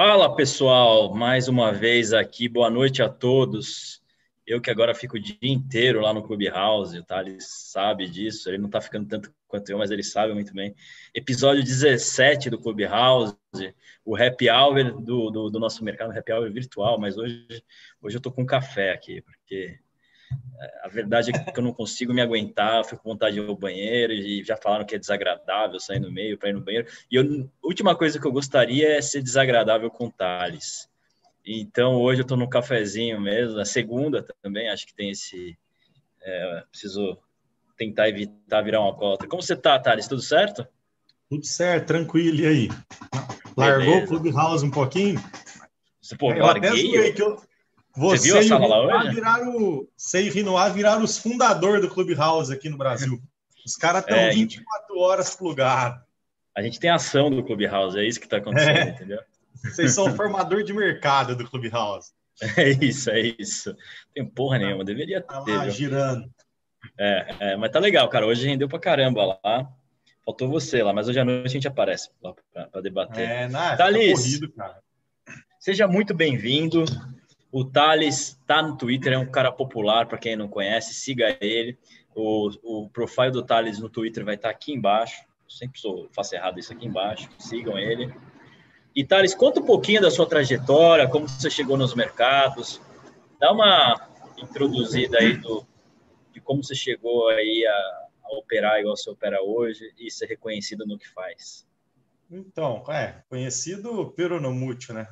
Fala pessoal, mais uma vez aqui, boa noite a todos. Eu que agora fico o dia inteiro lá no Clubhouse, tá? Ele sabe disso, ele não tá ficando tanto quanto eu, mas ele sabe muito bem. Episódio 17 do Clubhouse, o happy hour do, do, do nosso mercado, happy hour virtual, mas hoje, hoje eu tô com café aqui, porque a verdade é que eu não consigo me aguentar, fico com vontade de ir ao banheiro e já falaram que é desagradável sair no meio para ir no banheiro. E eu, a última coisa que eu gostaria é ser desagradável com o Thales. Então hoje eu estou no cafezinho mesmo, na segunda também, acho que tem esse. É, preciso tentar evitar virar um alcoólatra. Como você está, Thales? Tudo certo? Tudo certo, tranquilo. E aí? Largou Beleza. o Clubhouse um pouquinho? Você, pô, eu larguei, até que eu, você, viu a sala lá hoje? Viraram, você e Rinoir viraram os fundadores do Clubhouse aqui no Brasil. Os caras estão é, 24 gente... horas plugados. A gente tem ação do Clubhouse, é isso que está acontecendo, é. entendeu? Vocês são formador de mercado do Clubhouse. É isso, é isso. Tem porra nenhuma, deveria tá ter. Lá, viu? girando. É, é, mas tá legal, cara. Hoje rendeu pra caramba lá. Faltou você lá, mas hoje à noite a gente aparece lá para debater. É, não, Thalys, corrido, cara. seja muito bem-vindo. O Thales está no Twitter, é um cara popular, para quem não conhece, siga ele. O, o profile do Thales no Twitter vai estar tá aqui embaixo. Eu sempre sou, faço errado isso aqui embaixo. Sigam ele. E Thales, conta um pouquinho da sua trajetória, como você chegou nos mercados. Dá uma introduzida aí do, de como você chegou aí a, a operar igual você opera hoje e ser reconhecido no que faz. Então, é, conhecido pelo no mútil, né?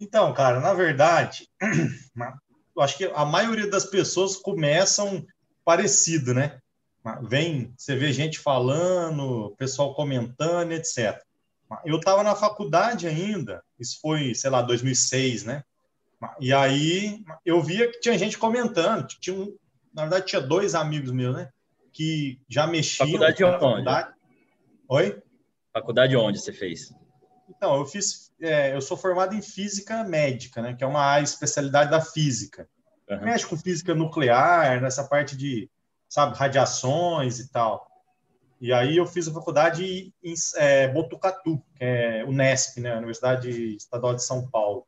Então, cara, na verdade, eu acho que a maioria das pessoas começam parecido, né? Vem, você vê gente falando, pessoal comentando, etc. Eu estava na faculdade ainda, isso foi, sei lá, 2006, né? E aí eu via que tinha gente comentando, tinha um, na verdade tinha dois amigos meus, né? Que já mexiam faculdade na faculdade. Oi? Faculdade onde você fez? Então, eu fiz, é, eu sou formado em física médica, né? Que é uma especialidade da física. Uhum. Mexe com física nuclear, nessa parte de, sabe, radiações e tal. E aí eu fiz a faculdade em é, Botucatu, que é Unesp, né? Universidade Estadual de São Paulo.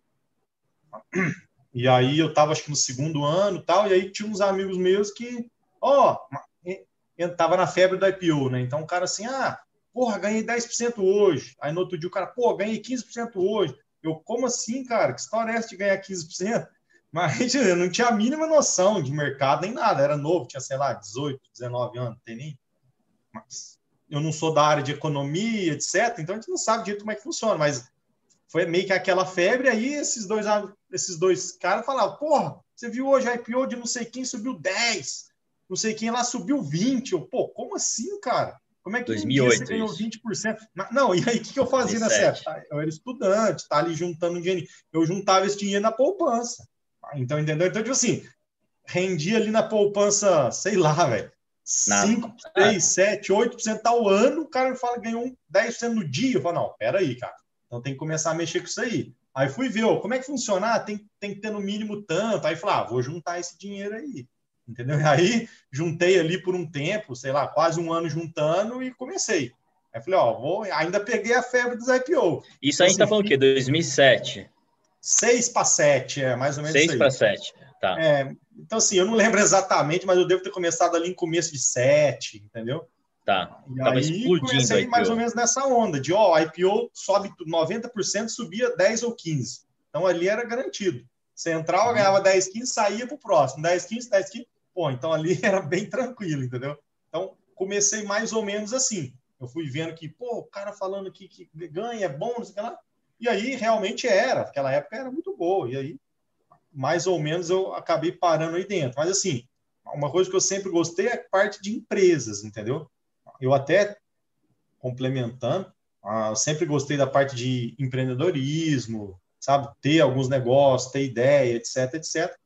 E aí eu estava acho que no segundo ano tal, e aí tinha uns amigos meus que, ó, oh, tava na febre do IPO, né? Então o cara assim, ah, porra, ganhei 10% hoje. Aí no outro dia o cara, pô, ganhei 15% hoje. Eu, como assim, cara? Que história é essa de ganhar 15%? Mas eu não tinha a mínima noção de mercado nem nada, era novo, tinha, sei lá, 18, 19 anos, não tem nem. Mas eu não sou da área de economia, etc. Então a gente não sabe direito como é que funciona, mas foi meio que aquela febre. Aí esses dois, esses dois caras falavam: Porra, você viu hoje a IPO de não sei quem subiu 10, não sei quem lá subiu 20. Eu, pô, como assim, cara? Como é que 2008, você ganhou 20%? Não, e aí o que, eu fazia 2007. nessa época? Eu era estudante, tá ali juntando dinheiro. Eu juntava esse dinheiro na poupança. Então, entendeu? Então, tipo assim, rendia ali na poupança, sei lá, velho. 5, 6, 7, 8% ao ano, o cara fala que ganhou 10% no dia. Eu falo, não, peraí, cara. Então tem que começar a mexer com isso aí. Aí fui ver, ó, como é que funciona? Ah, tem, tem que ter no mínimo tanto. Aí falei, ah, vou juntar esse dinheiro aí entendeu? E aí juntei ali por um tempo, sei lá, quase um ano juntando e comecei. Aí falei, ó, vou, ainda peguei a febre dos IPO. Isso aí então, tá falando o quê? 2007? 6 para 7, é mais ou menos 6 para 7, tá. É, então, assim, eu não lembro exatamente, mas eu devo ter começado ali em começo de 7, entendeu? Tá, e Tava aí comecei mais ou menos nessa onda, de, ó, IPO sobe 90%, subia 10 ou 15. Então, ali era garantido. Você entrava, uhum. ganhava 10, 15, saía para o próximo. 10, 15, 10, 15, Pô, então ali era bem tranquilo, entendeu? Então comecei mais ou menos assim. Eu fui vendo que, pô, o cara falando aqui que ganha, é bom, não sei o que lá. E aí realmente era, aquela época era muito boa. E aí, mais ou menos, eu acabei parando aí dentro. Mas assim, uma coisa que eu sempre gostei é a parte de empresas, entendeu? Eu até complementando, ah, eu sempre gostei da parte de empreendedorismo, sabe? Ter alguns negócios, ter ideia, etc, etc.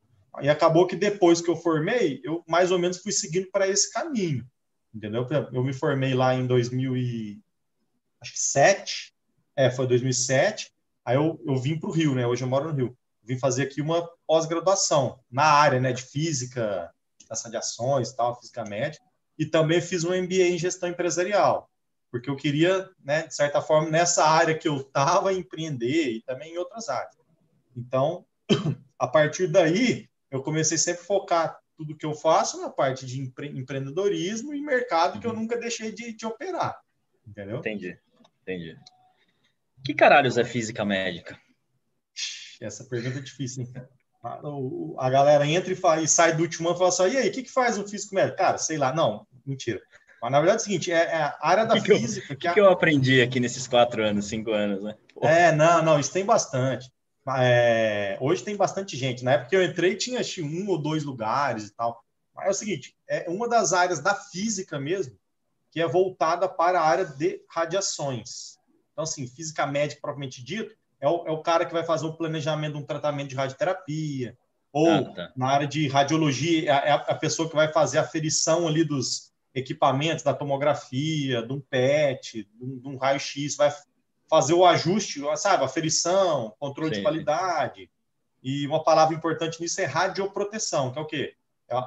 E acabou que depois que eu formei, eu mais ou menos fui seguindo para esse caminho, entendeu? Eu me formei lá em 2007, é, foi 2007, aí eu, eu vim para o Rio, né? Hoje eu moro no Rio. Vim fazer aqui uma pós-graduação na área, né, de física, taxa de ações, tal, física média, e também fiz um MBA em gestão empresarial, porque eu queria, né, de certa forma, nessa área que eu estava, empreender e também em outras áreas. Então, a partir daí, eu comecei sempre a focar tudo que eu faço na parte de empre empreendedorismo e mercado que eu uhum. nunca deixei de, de operar. Entendeu? Entendi, entendi. Que caralhos é física médica? Essa pergunta é difícil, hein? A, galera entra e, fala, e sai do último ano e fala assim: e aí, o que, que faz um físico médico? Cara, sei lá, não, mentira. Mas na verdade é o seguinte: é, é a área da que física. O que, que, que, eu aprendi aqui nesses quatro anos, cinco anos, né? É, não, não, isso tem bastante. É, hoje tem bastante gente. Na época que eu entrei, tinha um ou dois lugares e tal. Mas é o seguinte: é uma das áreas da física mesmo, que é voltada para a área de radiações. Então, assim, física médica propriamente dito, é o, é o cara que vai fazer o planejamento de um tratamento de radioterapia, ou ah, tá. na área de radiologia, é, é a, pessoa que vai fazer a ferição ali dos equipamentos, da tomografia, de um PET, de um, um raio-x, vai fazer o ajuste, sabe, a ferição, controle Sim. de qualidade. E uma palavra importante nisso é radioproteção, que é o quê? É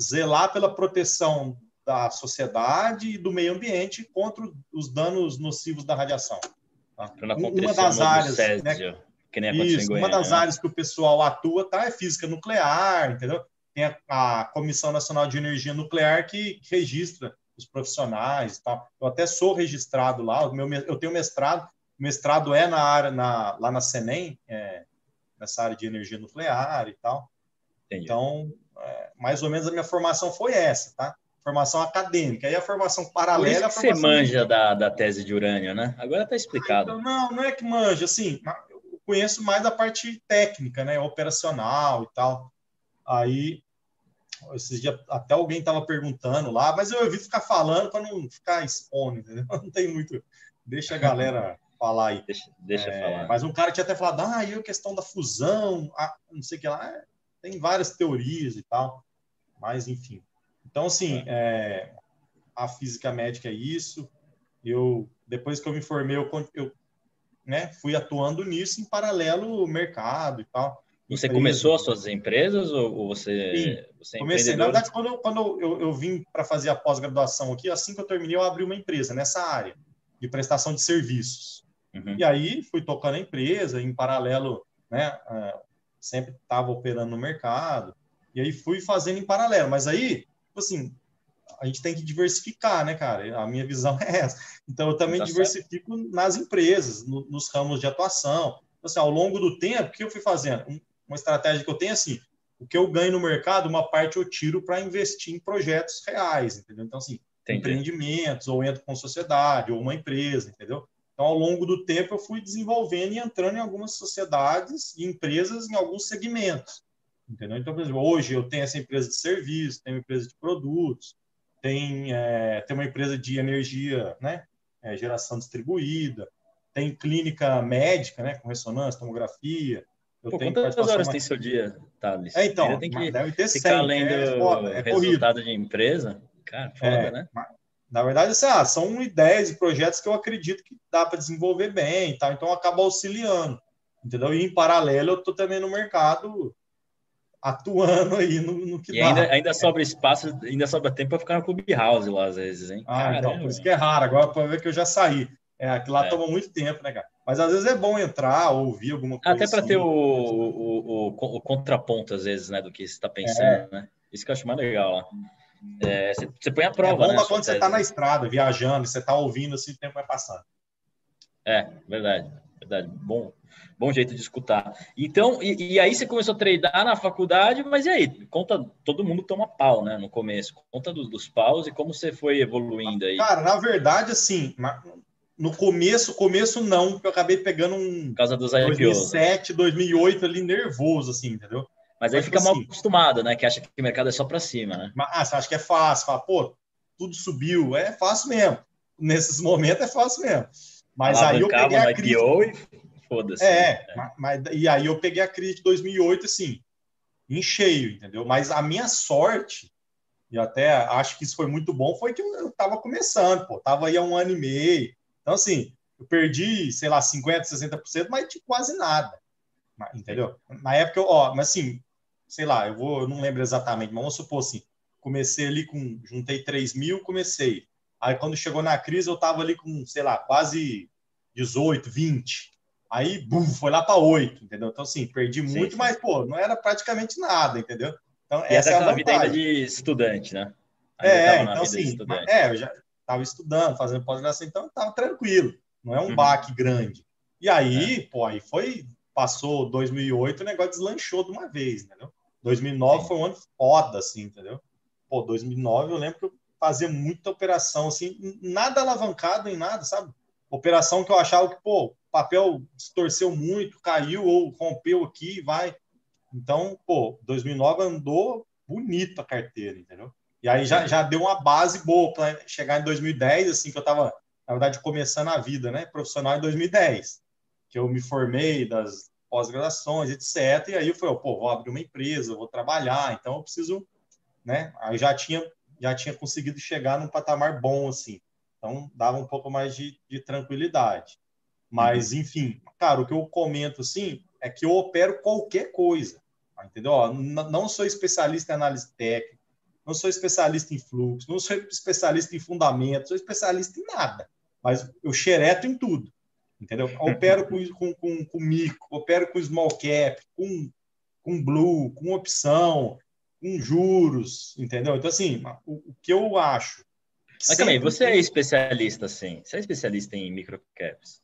zelar pela proteção da sociedade e do meio ambiente contra os danos nocivos da radiação. Tá? Uma das áreas, né, isso, uma das né? áreas que o pessoal atua tá, é física nuclear, entendeu? Tem a, a Comissão Nacional de Energia Nuclear que, que registra os profissionais, tá? Eu até sou registrado lá, meu, eu tenho mestrado, mestrado é na área na, lá na Senem, é, nessa área de energia nuclear e tal. Entendi. Então, é, mais ou menos a minha formação foi essa, tá? Formação acadêmica. E a formação paralela. Por isso que você manja da, da tese de urânio, né? Agora está explicado. então, não, não é que manja, assim, eu conheço mais a parte técnica, né? Operacional e tal. Aí, esses dias, até alguém estava perguntando lá, mas eu evito ficar falando para não ficar expondo, entendeu? Não tem muito. Deixa a galera falar aí. Deixa, deixa é, falar. Mas um cara tinha até falado, ah, e a questão da fusão, não sei o que lá. É, tem várias teorias e tal. Mas, enfim. Então, assim, é, a física médica é isso. Eu, depois que eu me formei, eu, eu né, fui atuando nisso em paralelo ao mercado e tal. Você começou as suas empresas ou você, Sim, você é comecei. Na verdade, quando eu, quando eu, eu vim para fazer a pós-graduação aqui, assim que eu terminei, eu abri uma empresa nessa área de prestação de serviços. Uhum. E aí fui tocando a empresa, em paralelo, né, uh, sempre estava operando no mercado, e aí fui fazendo em paralelo. Mas aí, tipo assim, a gente tem que diversificar, né, cara? A minha visão é essa. Então, eu também tá diversifico certo. nas empresas, no, nos ramos de atuação. Então, assim, ao longo do tempo, o que eu fui fazendo? Uma estratégia que eu tenho assim, o que eu ganho no mercado, uma parte eu tiro para investir em projetos reais, entendeu? Então, assim, Entendi. empreendimentos, ou entro com sociedade, ou uma empresa, entendeu? Então, ao longo do tempo, eu fui desenvolvendo e entrando em algumas sociedades e empresas em alguns segmentos. Entendeu? Então, por exemplo, hoje eu tenho essa empresa de serviço, tenho uma empresa de produtos, tem, é, tem uma empresa de energia, né? É, geração distribuída, tem clínica médica, né? Com ressonância, tomografia. Eu Pô, tenho quantas horas tem seu dia, Thales? É, então, tem que deve ter ficar 100, além é, do é resultado de empresa. Cara, foda, é, né? Na verdade, assim, ah, são ideias e projetos que eu acredito que dá para desenvolver bem, então acaba auxiliando, entendeu? E em paralelo, eu estou também no mercado atuando aí no, no que e dá. Ainda, ainda sobra espaço, ainda sobra tempo para ficar no Clubhouse lá, às vezes, hein? Ah, então, por isso que é raro, agora para ver que eu já saí. É, aquilo lá é. toma muito tempo, né, cara? Mas às vezes é bom entrar, ouvir alguma coisa. Até para assim. ter o, o, o, o, contraponto, às vezes, né, do que você está pensando, é. né? Isso que eu acho mais legal lá. É, você, você põe a prova. É bom né, quando você está na estrada, viajando, você está ouvindo, assim, o tempo vai passando. É, verdade, verdade. Bom, bom jeito de escutar. Então, e, e, aí você começou a treinar na faculdade, mas e aí? Conta, todo mundo toma pau, né, no começo. Conta dos, dos paus e como você foi evoluindo aí. Cara, na verdade, assim, no começo, começo não, porque eu acabei pegando um... Por causa dos 2007, 2008 ali, nervoso, assim, entendeu? Mas aí fica assim, mal acostumado, né? Que acha que o mercado é só para cima, né? Ah, você acha que é fácil, fala, pô, tudo subiu, é fácil mesmo. Nesses momentos é fácil mesmo. Mas aí eu peguei a crise. E foda-se. É, né? mas, e aí eu peguei a crise de 2008, assim, em cheio, entendeu? Mas a minha sorte, e até acho que isso foi muito bom, foi que eu estava começando, pô, tava aí há um ano e meio. Então, assim, eu perdi, sei lá, 50%, 60%, mas de quase nada. Entendeu? Na época, ó, mas assim, sei lá, eu vou, eu não lembro exatamente, mas vamos supor assim, comecei ali com, juntei 3 mil, comecei. Aí quando chegou na crise, eu tava ali com, sei lá, quase 18, 20. Aí, bum, foi lá para 8, entendeu? Então, assim, perdi sim, muito, sim. mas, pô, não era praticamente nada, entendeu? Então, e essa é a vida ainda de estudante, né? Ainda é, então, assim, é, eu já estava estudando, fazendo pós-graduação, então estava tranquilo, não é um uhum. baque grande. E aí, é. pô, aí foi, passou 2008, o negócio deslanchou de uma vez, entendeu? 2009 Sim. foi um ano foda, assim, entendeu? Pô, 2009 eu lembro que eu fazia muita operação, assim, nada alavancado em nada, sabe? Operação que eu achava que, pô, o papel distorceu muito, caiu ou rompeu aqui, vai. Então, pô, 2009 andou bonito a carteira, entendeu? E aí já, já deu uma base boa para chegar em 2010, assim, que eu estava, na verdade, começando a vida, né, profissional em 2010, que eu me formei das pós-graduações, etc. E aí eu falei, pô, vou abrir uma empresa, vou trabalhar, então eu preciso, né? Aí já tinha, já tinha conseguido chegar num patamar bom, assim. Então dava um pouco mais de, de tranquilidade. Mas, uhum. enfim, cara, o que eu comento, assim, é que eu opero qualquer coisa, entendeu? não sou especialista em análise técnica, não sou especialista em fluxo, não sou especialista em fundamentos, sou especialista em nada. Mas eu xereto em tudo entendeu? Opero com, com, com, com micro, opero com small cap, com, com blue, com opção, com juros, entendeu? Então, assim, o, o que eu acho... Mas também, você é especialista, sim. Você é especialista em microcaps.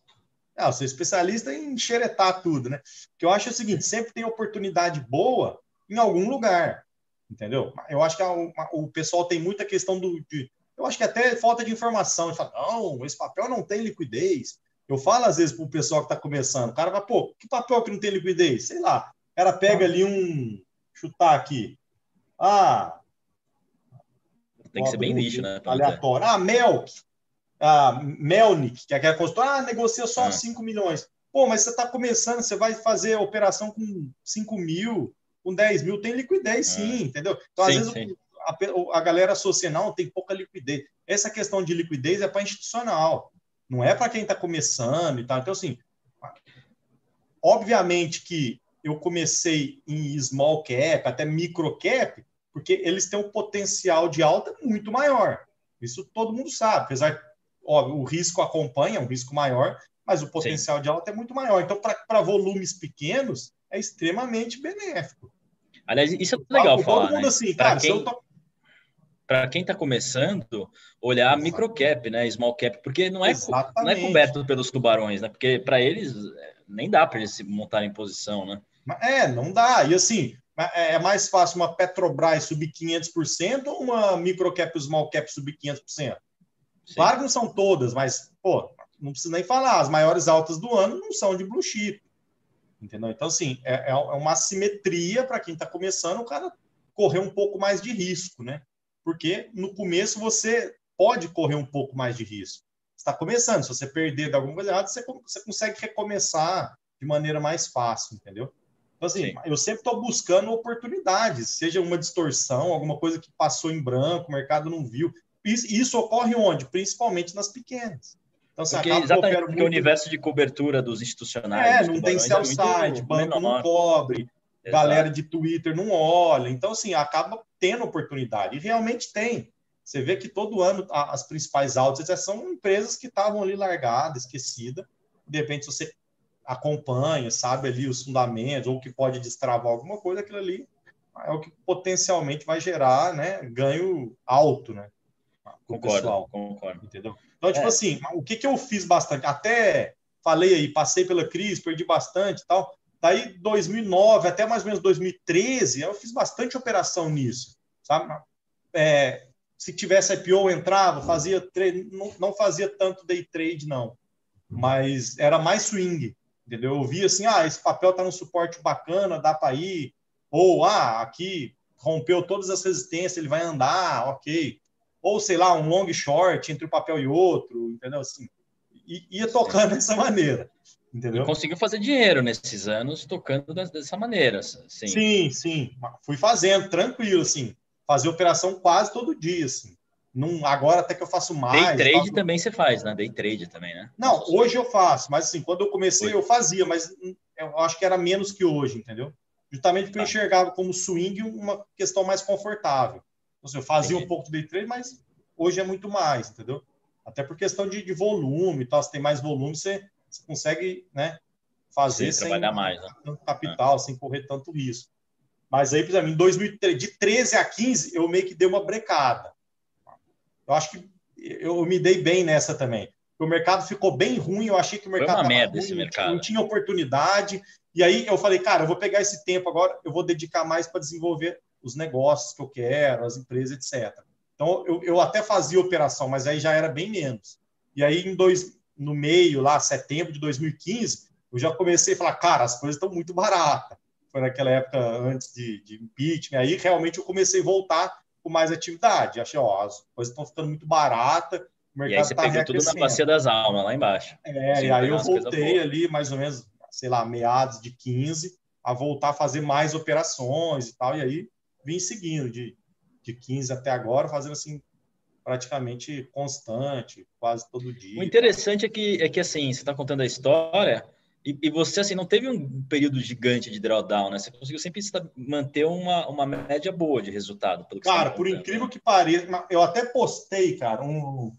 Não, eu sou especialista em xeretar tudo, né? O que eu acho é o seguinte, sempre tem oportunidade boa em algum lugar, entendeu? Eu acho que a, o pessoal tem muita questão do... De, eu acho que até falta de informação. Ele fala, não, esse papel não tem liquidez. Eu falo às vezes para o pessoal que está começando, o cara vai, pô, que papel que não tem liquidez? Sei lá. O cara pega ali um. Chutar aqui. Ah. Tem que ser bem lixo, né? Aleatório. Ah, Melk. Ah, Melnik, que é aquela consultora, ah, negocia só ah. 5 milhões. Pô, mas você está começando, você vai fazer operação com 5 mil, com 10 mil, tem liquidez ah. sim, entendeu? Então, sim, às vezes, a, a, galera associa, não, tem pouca liquidez. Essa questão de liquidez é para institucional não é para quem está começando e tal. Então, assim, obviamente que eu comecei em small cap, até micro cap, porque eles têm um potencial de alta muito maior. Isso todo mundo sabe, apesar óbvio, o risco acompanha, é um risco maior, mas o potencial Sim. de alta é muito maior. Então, para volumes pequenos, é extremamente benéfico. Aliás, isso é legal todo falar. Todo mundo né? assim, cara, quem... se eu tô para quem está começando, olhar micro cap, né, small cap, porque não é, não é coberto pelos tubarões, né? Porque para eles é, nem dá para eles se montarem em posição, né? É, não dá. E assim, é, é mais fácil uma Petrobras subir 500% ou uma micro cap small cap subir 500%? Sim. Claro que não são todas, mas, pô, não precisa nem falar, as maiores altas do ano não são de blue chip. Entendeu? Então, assim, é, é uma simetria para quem está começando, o cara correr um pouco mais de risco, né? Porque no começo você pode correr um pouco mais de risco. Está começando, se você perder de alguma coisa errada, você, você consegue recomeçar de maneira mais fácil, entendeu? Então, assim, Sim. eu sempre estou buscando oportunidades, seja uma distorção, alguma coisa que passou em branco, o mercado não viu. Isso, isso ocorre onde? Principalmente nas pequenas. Então, você porque, acaba exatamente, porque muito... o universo de cobertura dos institucionais. É, não tem é banco menor. não cobre, Exato. galera de Twitter não olha. Então, assim, acaba tendo oportunidade. E realmente tem. Você vê que todo ano as principais altas são empresas que estavam ali largadas, esquecidas. De repente, se você acompanha, sabe ali os fundamentos, ou que pode destravar alguma coisa, aquilo ali é o que potencialmente vai gerar né, ganho alto, né? Concordo, pessoal, concordo. Entendeu? Então, tipo é. assim, o que, que eu fiz bastante? Até falei aí, passei pela crise, perdi bastante e tal. Daí, 2009 até mais ou menos 2013, eu fiz bastante operação nisso, sabe? É, se tivesse IPO, entrava, fazia não, não fazia tanto day trade, não. Mas era mais swing, entendeu? Eu via assim, ah, esse papel está no suporte bacana, dá para ir. Ou, ah, aqui rompeu todas as resistências, ele vai andar, ok. Ou, sei lá, um long short entre um papel e outro, entendeu? Assim, ia tocando dessa maneira. Entendeu? E conseguiu fazer dinheiro nesses anos tocando dessa maneira. Sim, sim. sim. Fui fazendo, tranquilo, assim. Fazer operação quase todo dia, assim. Num, agora até que eu faço mais. Day trade faço... também você faz, né? Day trade também, né? Não, hoje eu faço, mas assim, quando eu comecei Foi. eu fazia, mas eu acho que era menos que hoje, entendeu? Justamente porque tá. eu enxergava como swing uma questão mais confortável. Então, assim, eu fazia Entendi. um pouco de day trade, mas hoje é muito mais, entendeu? Até por questão de, de volume e tal, se tem mais volume, você, você consegue né, fazer Sim, sem mais, né? tanto capital, é. sem correr tanto risco. Mas aí, por exemplo, em 2013, de 13 a 15, eu meio que dei uma brecada. Eu acho que eu me dei bem nessa também. O mercado ficou bem ruim, eu achei que o mercado Foi uma merda ruim, esse mercado. não tinha oportunidade. E aí eu falei, cara, eu vou pegar esse tempo agora, eu vou dedicar mais para desenvolver os negócios que eu quero, as empresas, etc. Então eu, eu até fazia operação, mas aí já era bem menos. E aí em dois, no meio lá, setembro de 2015, eu já comecei a falar, cara, as coisas estão muito baratas. Foi naquela época antes de, de impeachment. Aí realmente eu comecei a voltar com mais atividade. Achei, ó, as coisas estão ficando muito baratas. O mercado e aí você tá pegou tudo na bacia das almas, lá embaixo. É, e aí eu voltei ali mais ou menos sei lá, meados de 15, a voltar a fazer mais operações e tal. E aí vim seguindo de, de 15 até agora, fazendo assim praticamente constante, quase todo dia. O interessante é que, é que assim, você está contando a história e, e, você assim não teve um período gigante de drawdown, né? Você conseguiu sempre manter uma, uma média boa de resultado. cara, tá por incrível que pareça, eu até postei, cara, um,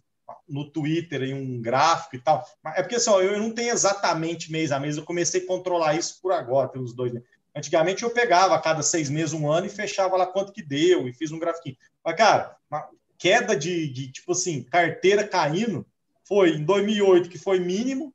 no Twitter em um gráfico e tal. É porque assim, eu não tenho exatamente mês a mês, eu comecei a controlar isso por agora, pelos dois meses. Antigamente eu pegava a cada seis meses, um ano e fechava lá quanto que deu e fiz um grafiquinho. Mas, cara, queda de, de tipo assim, carteira caindo foi em 2008, que foi mínimo,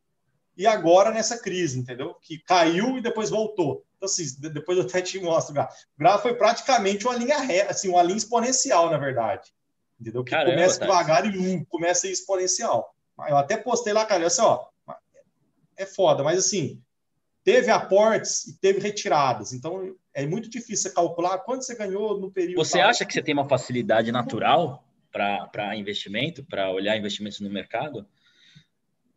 e agora nessa crise, entendeu? Que caiu e depois voltou. Então, assim, depois eu até te mostro o gráfico. Foi praticamente uma linha reta, assim, uma linha exponencial, na verdade. Entendeu? Que Caramba, começa devagar e um, começa exponencial. Eu até postei lá, cara, assim, ó, é foda, mas assim, teve aportes e teve retiradas. Então, é muito difícil calcular quanto você ganhou no período. Você tal. acha que você tem uma facilidade natural para investimento, para olhar investimentos no mercado?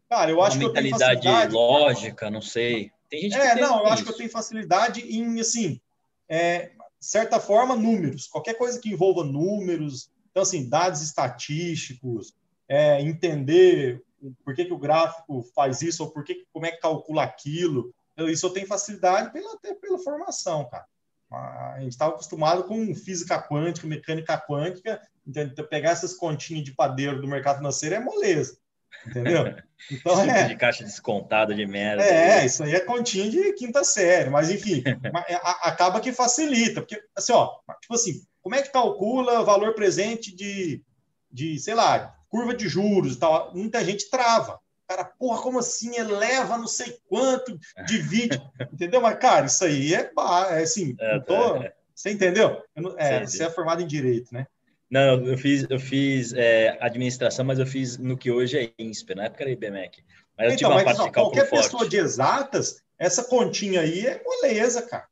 Cara, eu uma acho que eu tenho facilidade. lógica, não sei. Tem gente é, não, eu isso. acho que eu tenho facilidade em, assim, é, certa forma, números. Qualquer coisa que envolva números, então, assim, dados estatísticos, é, entender por que, que o gráfico faz isso, ou por que, como é que calcula aquilo. Isso eu tenho facilidade pela, até pela formação, cara. A gente estava acostumado com física quântica, mecânica quântica, então pegar essas continhas de padeiro do mercado financeiro é moleza, entendeu? Então tipo é de caixa descontada de merda. É, isso aí é continha de quinta série, mas enfim, é, acaba que facilita, porque assim, ó, tipo assim, como é que calcula valor presente de, de, sei lá, curva de juros e tal? Muita gente trava. Cara, porra, como assim? Eleva não sei quanto, divide, entendeu? Mas, cara, isso aí é, é assim, é, tô, é. você entendeu? Não, é, você é formado em Direito, né? Não, eu fiz, eu fiz é, administração, mas eu fiz no que hoje é INSPER, na época era IBMEC. Mas eu então, tive uma mas, ó, qualquer forte. pessoa de exatas, essa continha aí é moleza, cara.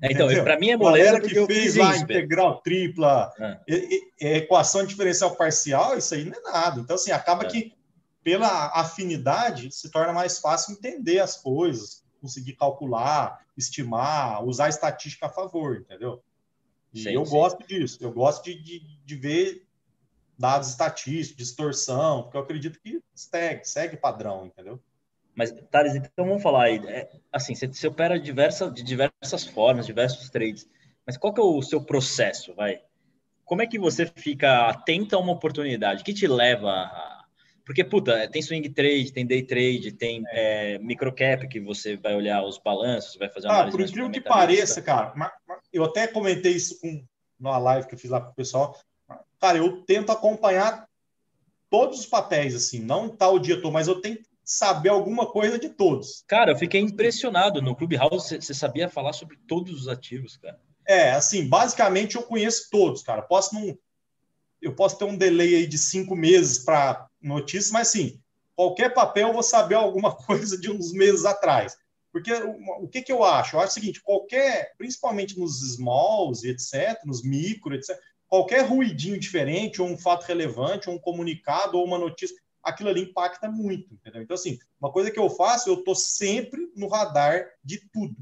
É, então, para mim é moleza que fez lá integral tripla, é. equação diferencial parcial, isso aí não é nada. Então, assim, acaba é. que pela afinidade se torna mais fácil entender as coisas, conseguir calcular, estimar, usar estatística a favor, entendeu? E sim, eu sim. gosto disso, eu gosto de, de, de, ver dados estatísticos, distorção, porque eu acredito que segue, segue padrão, entendeu? Mas, Thales, então vamos falar aí. É, assim, você, você opera diversa, de diversas formas, diversos trades. Mas qual que é o seu processo, vai? Como é que você fica atento a uma oportunidade? O que te leva a... Porque, puta, tem swing trade, tem day trade, tem é. É, microcap, que você vai olhar os balanços, vai fazer uma ah, Por incrível que pareça, cara, eu até comentei isso com, numa live que eu fiz lá com o pessoal. Cara, eu tento acompanhar todos os papéis, assim, não tá o dia todo, mas eu tento saber alguma coisa de todos. Cara, eu fiquei impressionado. No Clubhouse você sabia falar sobre todos os ativos, cara. É, assim, basicamente eu conheço todos, cara. Posso não. Eu posso ter um delay aí de cinco meses para notícias, mas sim, qualquer papel eu vou saber alguma coisa de uns meses atrás. Porque o, que, que eu acho? Eu acho o seguinte: qualquer, principalmente nos smalls etc., nos micro, etc., qualquer ruidinho diferente, ou um fato relevante, ou um comunicado, ou uma notícia, aquilo ali impacta muito, entendeu? Então, assim, uma coisa que eu faço, eu estou sempre no radar de tudo.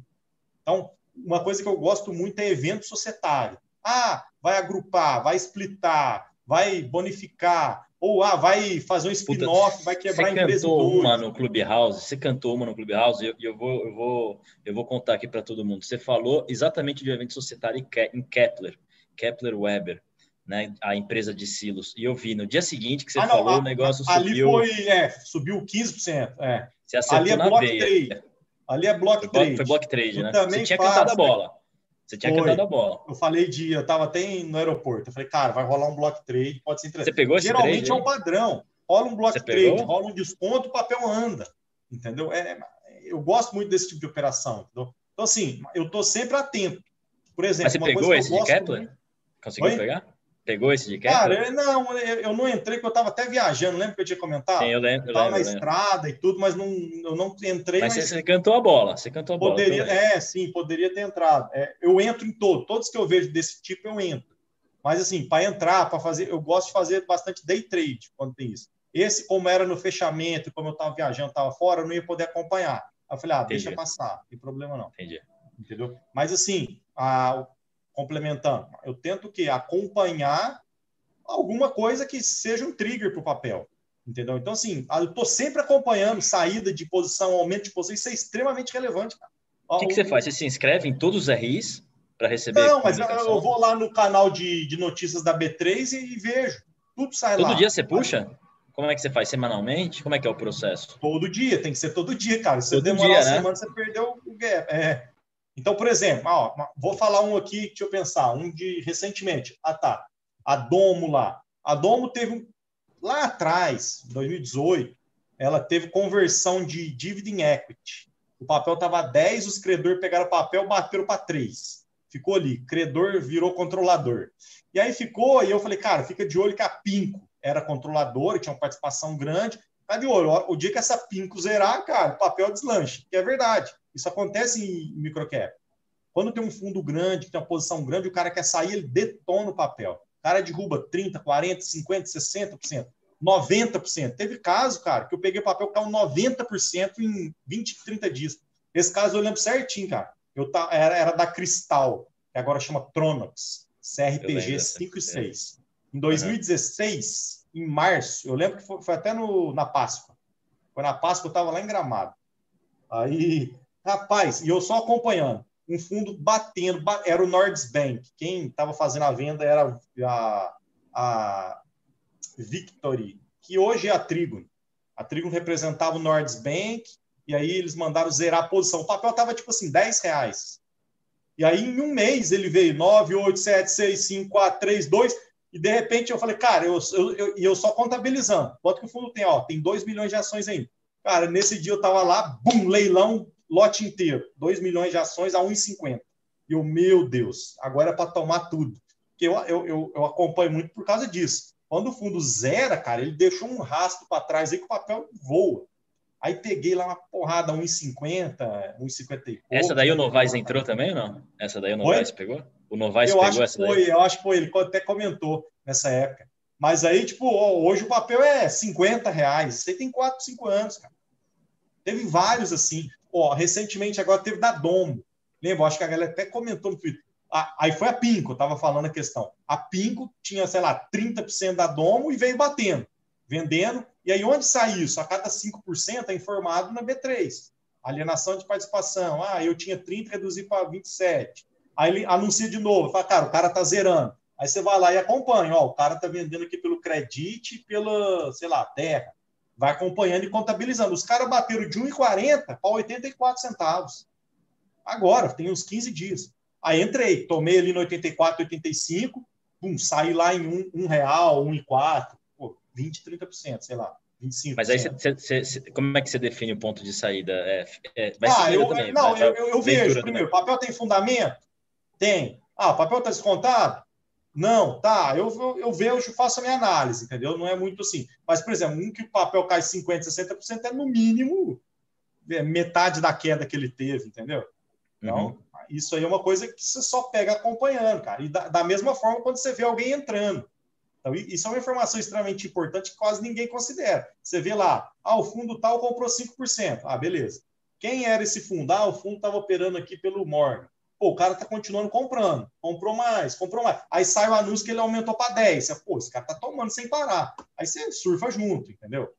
Então, uma coisa que eu gosto muito é evento societário. Ah, vai agrupar, vai splitar, vai bonificar, ou ah, vai fazer um spin-off, vai quebrar a empresa. Você cantou uma no Clubhouse, você cantou uma no Clubhouse, e eu, eu, vou, eu, vou, eu vou contar aqui para todo mundo. Você falou exatamente de evento societário em Kepler, Kepler Weber né, a empresa de silos. E eu vi no dia seguinte que você ah, não, falou, a, o negócio subiu. Ali foi, é, subiu 15%. É. Você acertou ali é na block veia. Trade. Ali é block foi, trade. Foi block trade, né? Você tinha faz, cantado a bola. Você tinha foi. cantado a bola. Eu falei de, eu tava até no aeroporto. Eu falei, cara, vai rolar um block trade, pode ser interessante. Você pegou esse Geralmente trade, é um padrão. Rola um block Você trade, pegou? rola um desconto, o papel anda. Entendeu? É, eu gosto muito desse tipo de operação. Entendeu? Então, assim, eu tô sempre atento. Por exemplo, Mas você pegou esse de Kepler? Muito... Conseguiu Oi? pegar? Pegou esse de Kepler? Cara, não, eu não entrei porque eu estava até viajando, lembra que eu tinha comentado? Sim, eu lembro. Eu estava na estrada e tudo, mas não, eu não entrei. Mas, mas... Você, cantou a bola, você cantou a bola. Poderia, é, sim, poderia ter entrado. É, eu entro em todo, todos que eu vejo desse tipo eu entro. Mas assim, para entrar, para fazer, eu gosto de fazer bastante day trade quando tem isso. Esse, como era no fechamento, como eu estava viajando, estava fora, eu não ia poder acompanhar. Aí eu falei, ah, Entendi. deixa passar, não tem problema não. Entendi. Entendeu? Mas assim, a, complementando, eu tento que acompanhar alguma coisa que seja um trigger para o papel. Entendeu? Então, assim, eu estou sempre acompanhando saída de posição, aumento de posição, isso é extremamente relevante. O que, que, você faz? Você se inscreve em todos os RIs para receber? Não, mas eu, eu, vou lá no canal de, de notícias da B3 e, e vejo. Tudo sai todo lá. Todo dia você puxa? Como é que você faz? Semanalmente? Como é que é o processo? Todo dia, tem que ser todo dia, cara. Se todo você demorar dia, uma né? semana, você perdeu o gap. É. Então, por exemplo, ó, vou falar um aqui, deixa eu pensar, um de recentemente. Ah, tá. A Domo lá. A Domo teve um. Lá atrás, 2018, ela teve conversão de dividend equity. O papel estava 10, os credores pegaram o papel, bateram para 3. Ficou ali. Credor virou controlador. E aí ficou, e eu falei, cara, fica de olho que a Pinco era controladora, tinha uma participação grande. Tá de olho. O dia que essa Pinco zerar, cara, o papel deslanche. Que é verdade. Isso acontece em microcap. Quando tem um fundo grande, que tem uma posição grande, o cara quer sair, ele detona o papel. O cara derruba 30, 40, 50, 60%, 90%. Teve caso, cara, que eu peguei o papel que caiu 90% em 20, 30 dias. Esse caso eu lembro certinho, cara. Eu tá, era, era da Cristal, que agora chama Tronox, CRPG 5 e 6. Em 2016, uhum. Em março, eu lembro que foi, foi até no, na Páscoa. Foi na Páscoa, eu estava lá em Gramado. Aí Rapaz, e eu só acompanhando. Um fundo batendo, era o Nordsbank. Quem estava fazendo a venda era a, a Victory, que hoje é a Trigon. A Trigon representava o Nordsbank, e aí eles mandaram zerar a posição. O papel estava tipo assim, 10 reais. E aí, em um mês, ele veio 9, 8, 7, 6, 5, 4, 3, 2. E de repente eu falei, cara, eu, eu, eu, eu só contabilizando. Quanto que o fundo tem? Ó, tem 2 milhões de ações ainda. Cara, nesse dia eu tava lá, bum, leilão, lote inteiro, 2 milhões de ações a 1,50. E eu, meu Deus, agora é para tomar tudo. Porque eu, eu, eu, eu, acompanho muito por causa disso. Quando o fundo zera, cara, ele deixou um rastro para trás aí que o papel voa. Aí peguei lá uma porrada, 1,50, 1,50 e pouco. Essa daí o Novaes entrou também ou não? Essa daí o Novaes Oi? pegou? O Novaes eu pegou acho essa que foi, daí? Eu acho que foi, ele até comentou nessa época. Mas aí, tipo, hoje o papel é 50 reais. Você tem 4, 5 anos, cara. Teve vários assim. Ó, recentemente agora teve da Domo. Lembra? Acho que a galera até comentou no Twitter. aí foi a Pinco, eu estava falando a questão. A Pinco tinha, sei lá, 30% da Domo e veio batendo, vendendo. E aí, onde sai isso? A cada 5% é informado na B3. Alienação de participação. Ah, eu tinha 30, reduzi para 27. Aí ele anuncia de novo, fala, cara, o cara tá zerando. Aí você vai lá e acompanha, ó, o cara tá vendendo aqui pelo Credit e pela, sei lá, Terra vai acompanhando e contabilizando. Os caras bateram de 1,40 para 84 centavos. Agora, tem uns 15 dias. Aí entrei, tomei ali no 84, 85, pum, saí lá em 1, 1 real, 1,4, pô, 20, 30%, sei lá. 25%. Mas aí cê, cê, cê, como é que você define o ponto de saída? É, é, vai ah, eu, também, não, vai, eu, eu, eu vejo. Primeiro, o papel tem fundamento? Tem. Ah, o papel está descontado? Não, tá, eu, eu, eu vejo, faço a minha análise, entendeu? Não é muito assim. Mas, por exemplo, um que o papel cai 50%, 60% é no mínimo é metade da queda que ele teve, entendeu? Então, uhum. isso aí é uma coisa que você só pega acompanhando, cara. E da, da, mesma forma quando você vê alguém entrando. Então, isso é uma informação extremamente importante que quase ninguém considera. Você vê lá, ah, o fundo tal comprou 5%. Ah, beleza. Quem era esse fundo? Ah, o fundo estava operando aqui pelo Morgan. Pô, o cara tá continuando comprando, comprou mais, comprou mais. Aí sai o anúncio que ele aumentou para 10. Você, Pô, esse cara tá tomando sem parar. Aí você surfa junto, entendeu?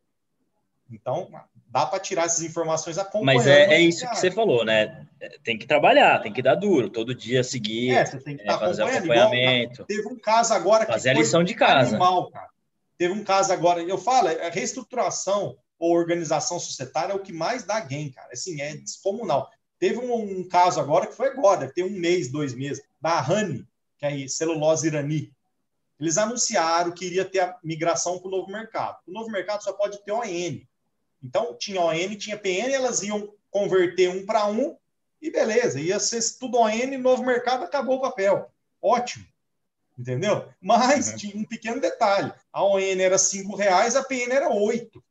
Então, dá para tirar essas informações acompanhando. Mas é, é isso que você falou, né? Tem que trabalhar, tem que dar duro, todo dia seguir, é, você tem que é, fazer acompanhamento. Igual, teve um caso agora que fazer a lição de casa. Animal, cara. Teve um caso agora, eu falo, a é, reestruturação ou organização societária é o que mais dá gain, cara. Assim, é descomunal. Teve um, um caso agora que foi agora, deve ter um mês, dois meses, da Rani, que é celulose irani. Eles anunciaram que iria ter a migração para o novo mercado. O novo mercado só pode ter ON. Então, tinha ON, tinha PN, elas iam converter um para um e beleza, ia ser tudo ON, novo mercado, acabou o papel. Ótimo. Entendeu? Mas uhum. tinha um pequeno detalhe. A ON era cinco reais, a PN era oito.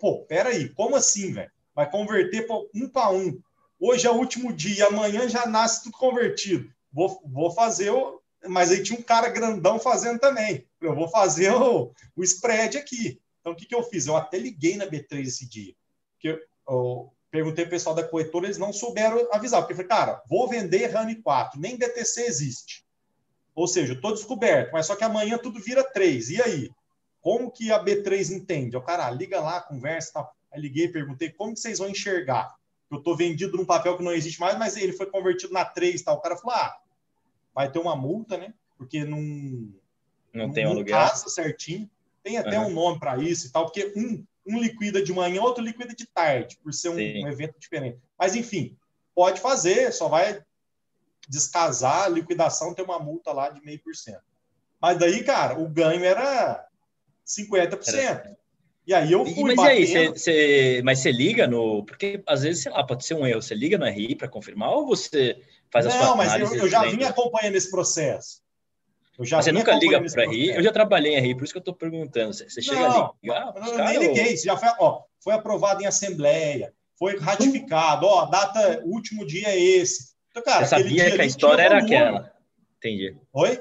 Pô, peraí, como assim, velho? Vai converter um para um. Hoje é o último dia, amanhã já nasce tudo convertido. Vou, vou fazer o. Mas aí tinha um cara grandão fazendo também. Eu vou fazer o, o spread aqui. Então, o que, que eu fiz? Eu até liguei na B3 esse dia. Que eu, eu perguntei para o pessoal da corretora, eles não souberam avisar. Porque eu falei, cara, vou vender RANI 4, nem BTC existe. Ou seja, estou descoberto, mas só que amanhã tudo vira 3. E aí? Como que a B3 entende? O cara, liga lá, conversa tal. Aí liguei, perguntei, como que vocês vão enxergar? Eu estou vendido num papel que não existe mais, mas ele foi convertido na 3 tal. O cara falou, ah, vai ter uma multa, né? Porque não, não, não tem um lugar certinho. Tem até uhum. um nome para isso e tal, porque um, um liquida de manhã, outro liquida de tarde, por ser um, um, evento diferente. Mas, enfim, pode fazer, só vai descasar, a liquidação tem uma multa lá de meio por cento. Mas daí, cara, o ganho era 50%. Era... E aí eu fui. Mas batendo... e aí, você, mas você liga no. Porque às vezes, sei lá, pode ser um erro. Você liga no RI para confirmar ou você faz a Não, sua Não, mas eu, eu já vim acompanhando esse processo. Eu já você nunca liga para RI? Eu já trabalhei em RI, por isso que eu estou perguntando. Você, você chega não, a ligar? Eu cara, nem liguei. Ou... Já foi, ó, foi aprovado em assembleia, foi ratificado. Ó, data, último dia é esse. Então, cara, você sabia que a história era aquela. Entendi. Oi?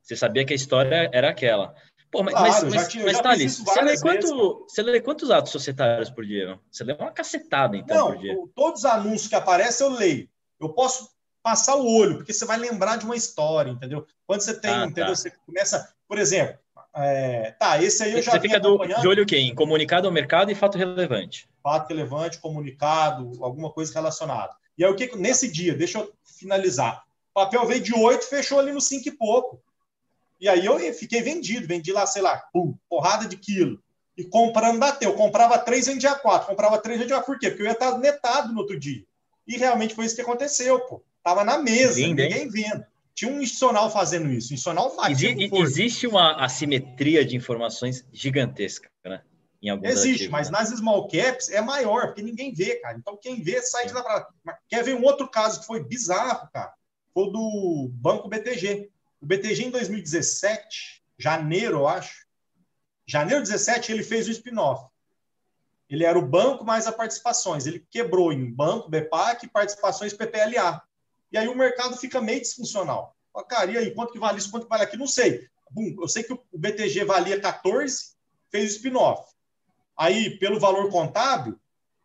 Você sabia que a história era aquela. Pô, mas, claro, mas, tinha, mas Thales, você lê, quanto, você lê quantos atos societários por dia? Você lê uma cacetada, então, não, por dia. Todos os anúncios que aparecem eu leio. Eu posso passar o olho, porque você vai lembrar de uma história, entendeu? Quando você tem, ah, entendeu? Tá. Você começa, por exemplo, é, tá, esse aí eu já Você fica do, de olho quem? Em comunicado ao mercado e fato relevante. Fato relevante, comunicado, alguma coisa relacionada. E aí o que nesse dia, deixa eu finalizar. O papel veio de 8, fechou ali no 5 e pouco. E aí eu fiquei vendido, vendi lá, sei lá, pum, porrada de quilo. E comprando bateu. Eu comprava 3, vendia 4. Comprava 3, vendia 4. Por quê? Porque eu ia estar netado no outro dia. E realmente foi isso que aconteceu, pô. Tava na mesa, ninguém vendo. Tinha um institucional fazendo isso. institucional Exi Existe uma assimetria de informações gigantesca, né? Em alguns Existe, mas né? nas small caps é maior, porque ninguém vê, cara. Então quem vê sai de lá pra... Quer ver um outro caso que foi bizarro, cara? Foi do Banco BTG. O BTG em 2017, janeiro, eu acho. Janeiro 17, ele fez o spin-off. Ele era o banco mais as participações. Ele quebrou em banco, BPAC, participações PPLA. E aí o mercado fica meio disfuncional. Cara, e aí, quanto que vale isso, quanto que vale aqui? Não sei. Bum, eu sei que o BTG valia 14, fez o spin-off. Aí, pelo valor contábil,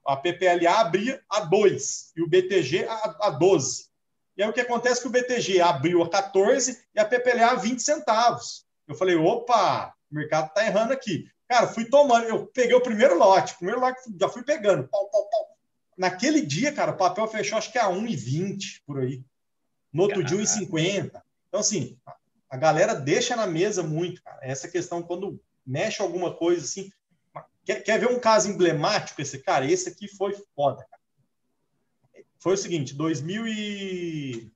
a PPLA abria a 2 e o BTG a, a 12. E aí o que acontece é que o BTG abriu a 14 e a PPLA a 20 centavos. Eu falei, opa, o mercado está errando aqui. Cara, fui tomando, eu peguei o primeiro lote, o primeiro lote já fui pegando, pau, pau, pau. Naquele dia, cara, o papel fechou acho que a 1,20 por aí. No outro Caraca. dia, 1,50. Então, assim, a galera deixa na mesa muito, cara. Essa questão, quando mexe alguma coisa assim. Quer, quer ver um caso emblemático? Esse cara, esse aqui foi foda, cara. Foi o seguinte: 2000 e.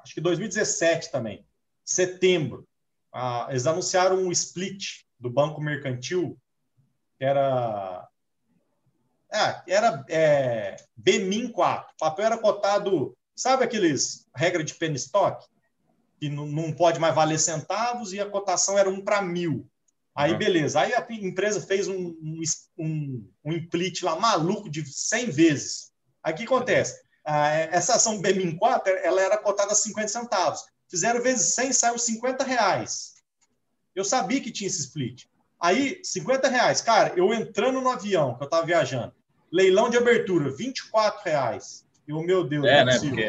Acho que 2017 também. Setembro. Ah, eles anunciaram um split do Banco Mercantil, que era ah, era é, BMIN 4. O papel era cotado, sabe aqueles regra de penny stock? Que não pode mais valer centavos e a cotação era um para mil. Aí, uhum. beleza. Aí a empresa fez um, um, um implit lá maluco de 100 vezes. Aí o que acontece? Ah, essa ação BMIN 4 ela era cotada a 50 centavos. Fizeram vezes 100, saiu 50 reais. Eu sabia que tinha esse split. Aí, 50 reais. Cara, eu entrando no avião, que eu estava viajando, leilão de abertura, 24 reais. E o meu Deus, é, é né? Porque.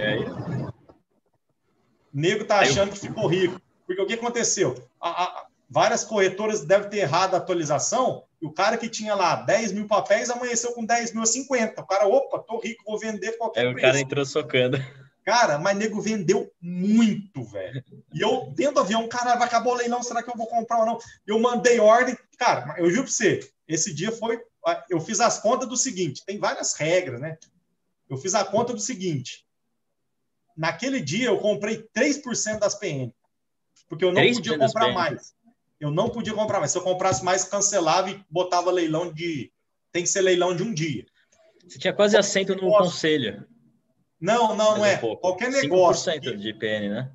O nego tá achando que ficou rico. Porque o que aconteceu? A, a, várias corretoras devem ter errado a atualização, e o cara que tinha lá 10 mil papéis amanheceu com 10 mil a 50. O cara, opa, tô rico, vou vender qualquer coisa. Aí o cara entrou socando. Cara, mas nego vendeu muito, velho. E eu, dentro do avião, cara, vai acabar o leilão, será que eu vou comprar ou não? Eu mandei ordem. Cara, eu juro pra você, esse dia foi. Eu fiz as contas do seguinte: tem várias regras, né? Eu fiz a conta do seguinte. Naquele dia, eu comprei 3% das PN. Porque eu não podia comprar mais. Eu não podia comprar mais. Se eu comprasse mais, cancelava e botava leilão de. Tem que ser leilão de um dia. Você tinha quase assento no conselho. Não, não, não é. Um Qualquer negócio. 5% de IPN, né?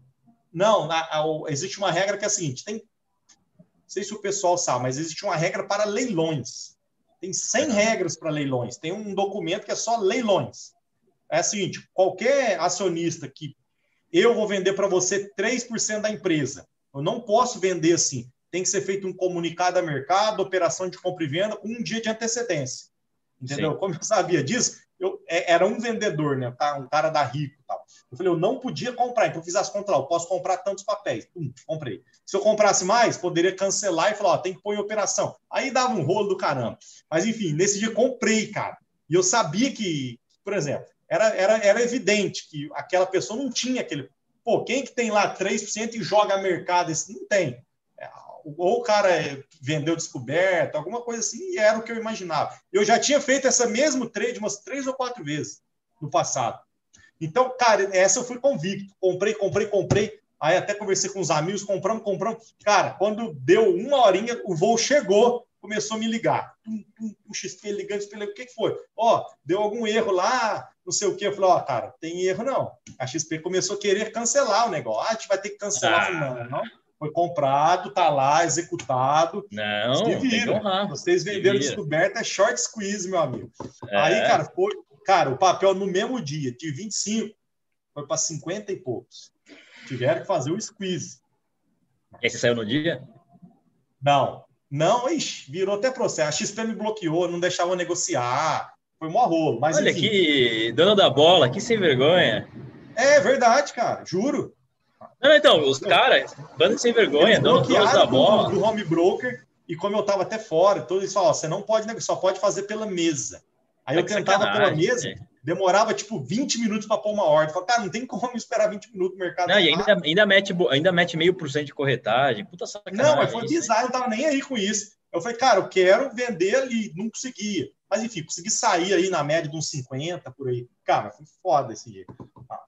Não, a, a, existe uma regra que é a seguinte: tem. Não sei se o pessoal sabe, mas existe uma regra para leilões. Tem 100 regras para leilões. Tem um documento que é só leilões. É o seguinte: qualquer acionista que eu vou vender para você 3% da empresa, eu não posso vender assim. Tem que ser feito um comunicado a mercado, operação de compra e venda, com um dia de antecedência. Entendeu? Sim. Como eu sabia disso, eu, é, era um vendedor, né? Um cara da Rico tal. Eu falei, eu não podia comprar, então eu fiz as contas lá, eu posso comprar tantos papéis. Pum, comprei. Se eu comprasse mais, poderia cancelar e falar, ó, tem que pôr em operação. Aí dava um rolo do caramba. Mas enfim, nesse dia comprei, cara. E eu sabia que, por exemplo, era, era, era evidente que aquela pessoa não tinha aquele. Pô, quem que tem lá 3% e joga mercado? Esse não tem ou o cara vendeu descoberto, alguma coisa assim, e era o que eu imaginava. Eu já tinha feito essa mesmo trade umas três ou quatro vezes no passado. Então, cara, essa eu fui convicto. Comprei, comprei, comprei. Aí até conversei com os amigos, compramos, compramos. Cara, quando deu uma horinha, o voo chegou, começou a me ligar. Tum, tum, tum, XP ligando, XP. O que, que foi? Ó, deu algum erro lá, não sei o que. Eu falei, ó, cara, tem erro não. A XP começou a querer cancelar o negócio. Ah, a gente vai ter que cancelar. Ah. Não, não foi comprado, tá lá, executado. Não, se vira. Vocês venderam descoberta, é short squeeze, meu amigo. É. Aí, cara, foi, cara, o papel no mesmo dia, de 25, foi para 50 e poucos. Tiveram que fazer o squeeze. Esse saiu no dia? Não, não, ixi, virou até processo. A XP me bloqueou, não deixava negociar. Foi mó rolo. Mas, Olha enfim. aqui, dono da bola, que sem vergonha. É verdade, cara, juro. Não, então, os caras, banda sem vergonha, dono da bola. Do, do home broker, e como eu estava até fora, todos eles falaram, você não pode, só pode fazer pela mesa. Aí é eu tentava pela mesa, é. demorava tipo 20 minutos para pôr uma ordem. Falei, cara, não tem como esperar 20 minutos no mercado. Não, e ainda, ainda, mete, ainda mete meio por cento de corretagem. Puta sacanagem. Não, mas foi bizarro, eu não tava nem aí com isso. Eu falei, cara, eu quero vender ali, não conseguia. Mas enfim, consegui sair aí na média de uns 50 por aí. Cara, foi foda esse dia.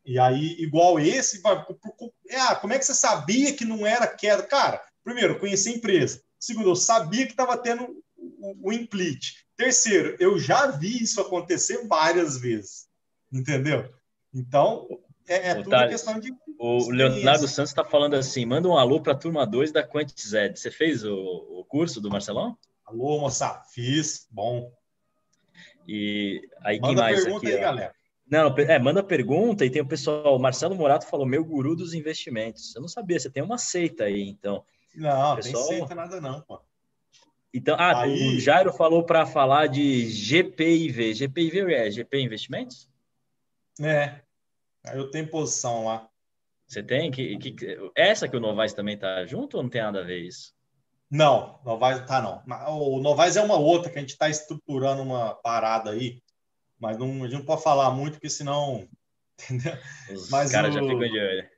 E aí, igual esse, ah, como é que você sabia que não era queda? Cara, primeiro, conheci a empresa. Segundo, eu sabia que estava tendo o, o implit. Terceiro, eu já vi isso acontecer várias vezes. Entendeu? Então, é, é tudo Thales, questão de. O Leonardo Santos está falando assim: manda um alô para a turma 2 da Quantized. Você fez o, o curso do Marcelão? Alô, moça, fiz. Bom. E aí, manda quem mais pergunta aqui, aí, galera. Não, é, manda pergunta e tem o pessoal, o Marcelo Morato falou, meu guru dos investimentos. Eu não sabia, você tem uma seita aí, então. Não, pessoal... tem seita nada não, pô. Então, ah, aí... o Jairo falou para falar de GPIV. GPIV é GP Investimentos? É, eu tenho posição lá. Você tem? Que, que, essa que o Novaes também tá junto ou não tem nada a ver isso? Não, Novaes tá não. O Novaes é uma outra que a gente está estruturando uma parada aí mas não, a gente não pode falar muito, porque senão. Entendeu? Os mas caras o... já ficam de olho.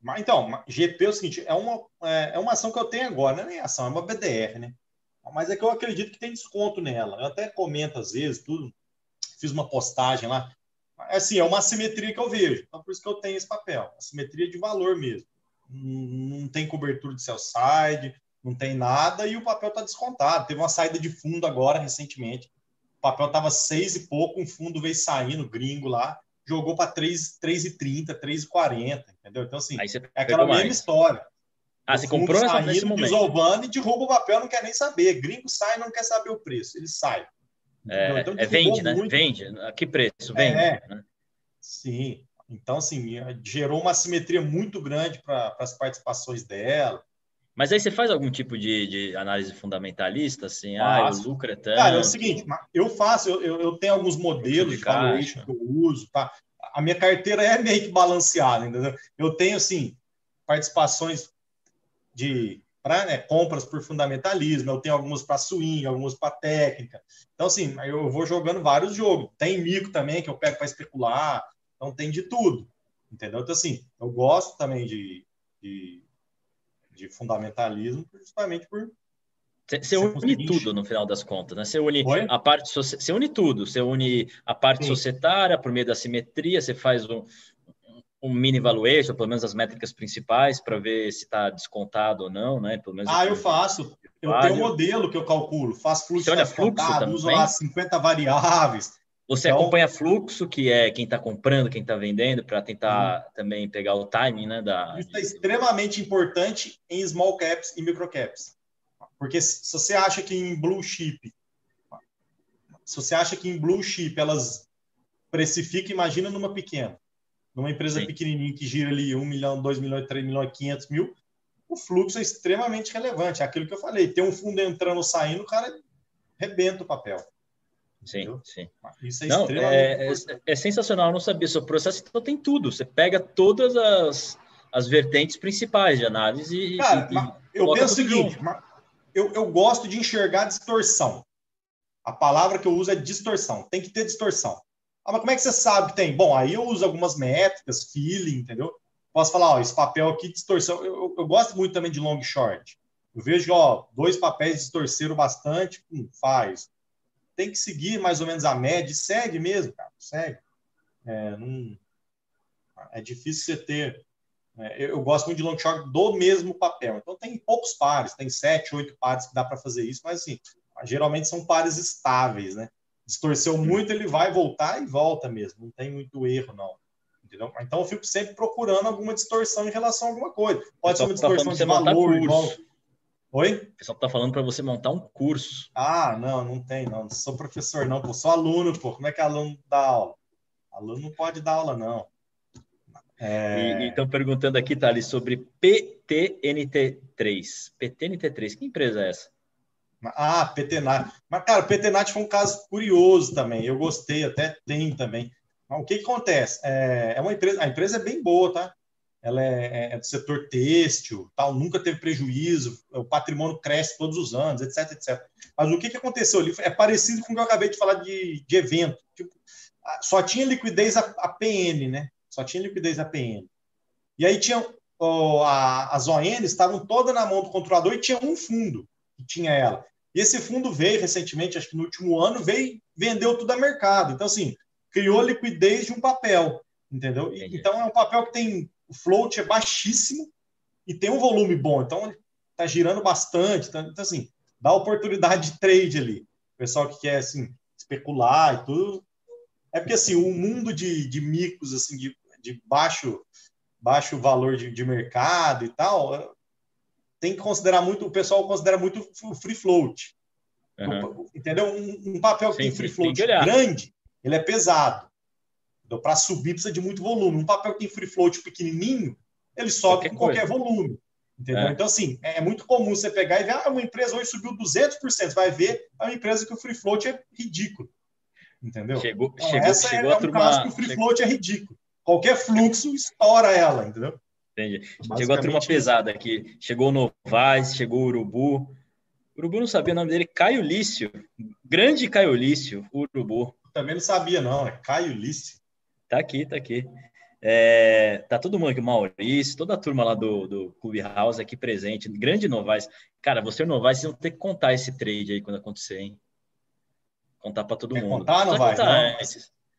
Mas, então, GP é o seguinte: é uma, é, é uma ação que eu tenho agora, não é nem ação, é uma BDR, né? Mas é que eu acredito que tem desconto nela. Eu até comento às vezes, tudo. Fiz uma postagem lá. Assim, é uma assimetria que eu vejo. Então, por isso que eu tenho esse papel. Assimetria de valor mesmo. Não tem cobertura de sell side, não tem nada, e o papel está descontado. Teve uma saída de fundo agora, recentemente papel estava seis e pouco, um fundo veio saindo, gringo lá, jogou para 3,30, 3,40, entendeu? Então, assim, é aquela mesma mais. história. Ah, você comprou saindo, nesse momento. Desovando e derruba o papel, não quer nem saber. Gringo sai não quer saber o preço, ele sai. É, então, é vende, né? muito. Vende. A que preço? Vende. É, né? Sim. Então, assim, gerou uma simetria muito grande para as participações dela. Mas aí você faz algum tipo de, de análise fundamentalista, assim, ah, o lucro é tanto... Cara, é o seguinte, eu faço, eu, eu tenho alguns modelos de valuation que eu uso, tá? A minha carteira é meio que balanceada, entendeu? Eu tenho, assim, participações de para né, compras por fundamentalismo, eu tenho algumas para swing, algumas para técnica. Então, assim, eu vou jogando vários jogos. Tem mico também que eu pego para especular, então tem de tudo, entendeu? Então, assim, eu gosto também de, de, de fundamentalismo, justamente por. Você une tudo no final das contas, né? Você une Oi? a parte, você une tudo, você une a parte Sim. societária por meio da simetria, você faz um, um mini valuation, pelo menos as métricas principais, para ver se está descontado ou não, né? Pelo menos ah, eu faço. Eu tenho um modelo que eu calculo, faço fluxo, Você olha fluxo também? uso lá 50 variáveis. Você então, acompanha fluxo, que é quem está comprando, quem está vendendo, para tentar hum. também pegar o timing, né? Da... Isso é extremamente importante em small caps e micro caps. Porque se você acha que em blue chip, se você acha que em blue chip elas precificam, imagina numa pequena numa empresa Sim. pequenininha que gira ali 1 milhão, 2 milhões, 3 milhões, 500 mil, o fluxo é extremamente relevante. É aquilo que eu falei. Tem um fundo entrando, saindo, o cara rebenta o papel. Sim, Entendeu? sim. Isso é, não, é, é, é, sensacional, não sabia. Seu processo então, tem tudo. Você pega todas as, as vertentes principais de análise Cara, e, e eu penso o seguinte, eu, eu gosto de enxergar distorção. A palavra que eu uso é distorção. Tem que ter distorção. Ah, mas como é que você sabe que tem? Bom, aí eu uso algumas métricas, feeling, entendeu? Posso falar, ó, esse papel aqui distorção. Eu, eu, eu gosto muito também de long short. Eu vejo, ó, dois papéis distorceram bastante, faz. Tem que seguir mais ou menos a média, segue mesmo, cara, segue. É, não, é difícil você ter. É, eu, eu, gosto muito de long short do mesmo papel. Então tem poucos pares, tem sete, oito pares que dá para fazer isso, mas assim, geralmente são pares estáveis, né? distorceu muito, ele vai voltar e volta mesmo. Não tem muito erro, não. Entendeu? Então eu fico sempre procurando alguma distorção em relação a alguma coisa. Pode ser uma distorção de valor, igual. Oi? O pessoal tá falando para você montar um curso. Ah, não, não tem, não. Não sou professor, não, pô. Sou aluno, pô. Como é que aluno dá aula? Aluno não pode dar aula, não. É... estão perguntando aqui, Thales, sobre PTNT3. PTNT3, que empresa é essa? Ah, PTNAT. Mas, cara, o PTNAT foi um caso curioso também. Eu gostei, até tem também. Mas o que, que acontece? É, é, uma empresa, a empresa é bem boa, tá? Ela é, é, é, do setor têxtil, tal, nunca teve prejuízo, o patrimônio cresce todos os anos, etc, etc. Mas o que, que aconteceu ali? É parecido com o que eu acabei de falar de, de evento. Tipo, só tinha liquidez a, a PN, né? Só tinha liquidez a PN. E aí tinha oh, a, as ONs estavam todas na mão do controlador e tinha um fundo que tinha ela. E esse fundo veio recentemente, acho que no último ano, veio vendeu tudo a mercado. Então, assim, criou liquidez de um papel, entendeu? E, então, é um papel que tem. O float é baixíssimo e tem um volume bom. Então, está girando bastante. Então, então, assim, dá oportunidade de trade ali. O pessoal que quer, assim, especular e tudo. É porque, assim, o mundo de, de micos, assim, de, de baixo, baixo valor de, de mercado e tal, tem que considerar muito, o pessoal considera muito o free float. Uhum. Entendeu? Um, um, papel que sim, tem free float tem grande, ele é pesado. Então, para subir precisa de muito volume. Um papel que tem free float pequenininho, ele sobe qualquer com qualquer coisa. volume. Entendeu? É. Então, assim, é muito comum você pegar e ver, ah, uma empresa hoje subiu 200%. Você vai ver, é uma empresa que o free float é ridículo. Entendeu? Chegou, então, chegou, essa chegou é, a turma... um caso que o free float chegou... é ridículo. Qualquer fluxo estoura ela, entendeu? Entendi. Chegou a turma pesada aqui. Chegou o Novaes, chegou o Urubu. O Urubu não sabia o nome dele. Caio Lício. Grande Caio Lício, Urubu. Também não sabia, não. É Caio Lício. Tá aqui, tá aqui. É, tá todo mundo aqui, o Maurício, toda a turma lá do, do Clube House aqui presente. Grande Novaes. Cara, você e o Novaes, vocês vão ter que contar esse trade aí quando acontecer, hein? Contar para todo Quer mundo. Contar, Novaes? Não, não,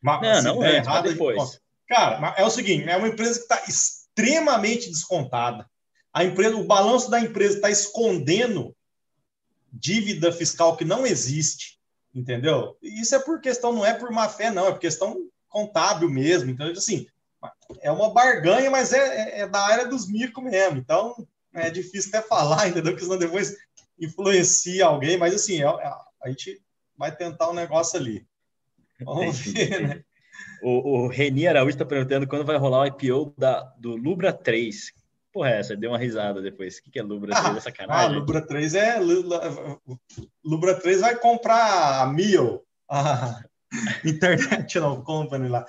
mas, não, não antes, mas depois. Cara, é o seguinte, é uma empresa que está extremamente descontada. A empresa, o balanço da empresa está escondendo dívida fiscal que não existe, entendeu? Isso é por questão, não é por má fé, não, é por questão contábil mesmo. Então, assim, é uma barganha, mas é, é, é da área dos micro mesmo. Então, é difícil até falar, entendeu? Porque senão depois influencia alguém, mas assim, é, é, a gente vai tentar um negócio ali. Vamos ver, né? O, o Reni Araújo está perguntando quando vai rolar o IPO da, do Lubra 3. Porra, é essa? Deu uma risada depois. O que, que é Lubra 3? Ah, é sacanagem? Ah, Lubra 3 é. Lubra 3 vai comprar a Mio, a Internet não, Company lá.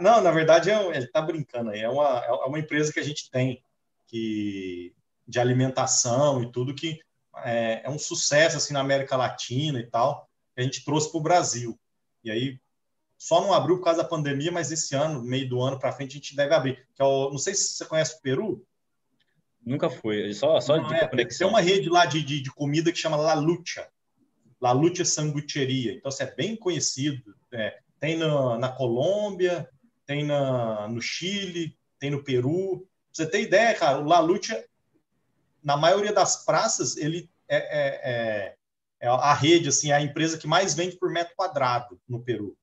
Não, na verdade, é, ele está brincando aí. É uma, é uma empresa que a gente tem que de alimentação e tudo que é, é um sucesso assim na América Latina e tal, que a gente trouxe para o Brasil. E aí só não abriu por causa da pandemia, mas esse ano, meio do ano para frente, a gente deve abrir. Que é o, não sei se você conhece o Peru. Nunca fui, só, só de é, conexão. Tem uma rede lá de, de, de, comida que chama La Lucha. La Lucha Sangucheria. Então, assim, é bem conhecido. É, tem na, na Colômbia, tem na, no Chile, tem no Peru. Pra você ter ideia, cara, o La Lucha, na maioria das praças, ele é, é, é, é a rede, assim, é a empresa que mais vende por metro quadrado no Peru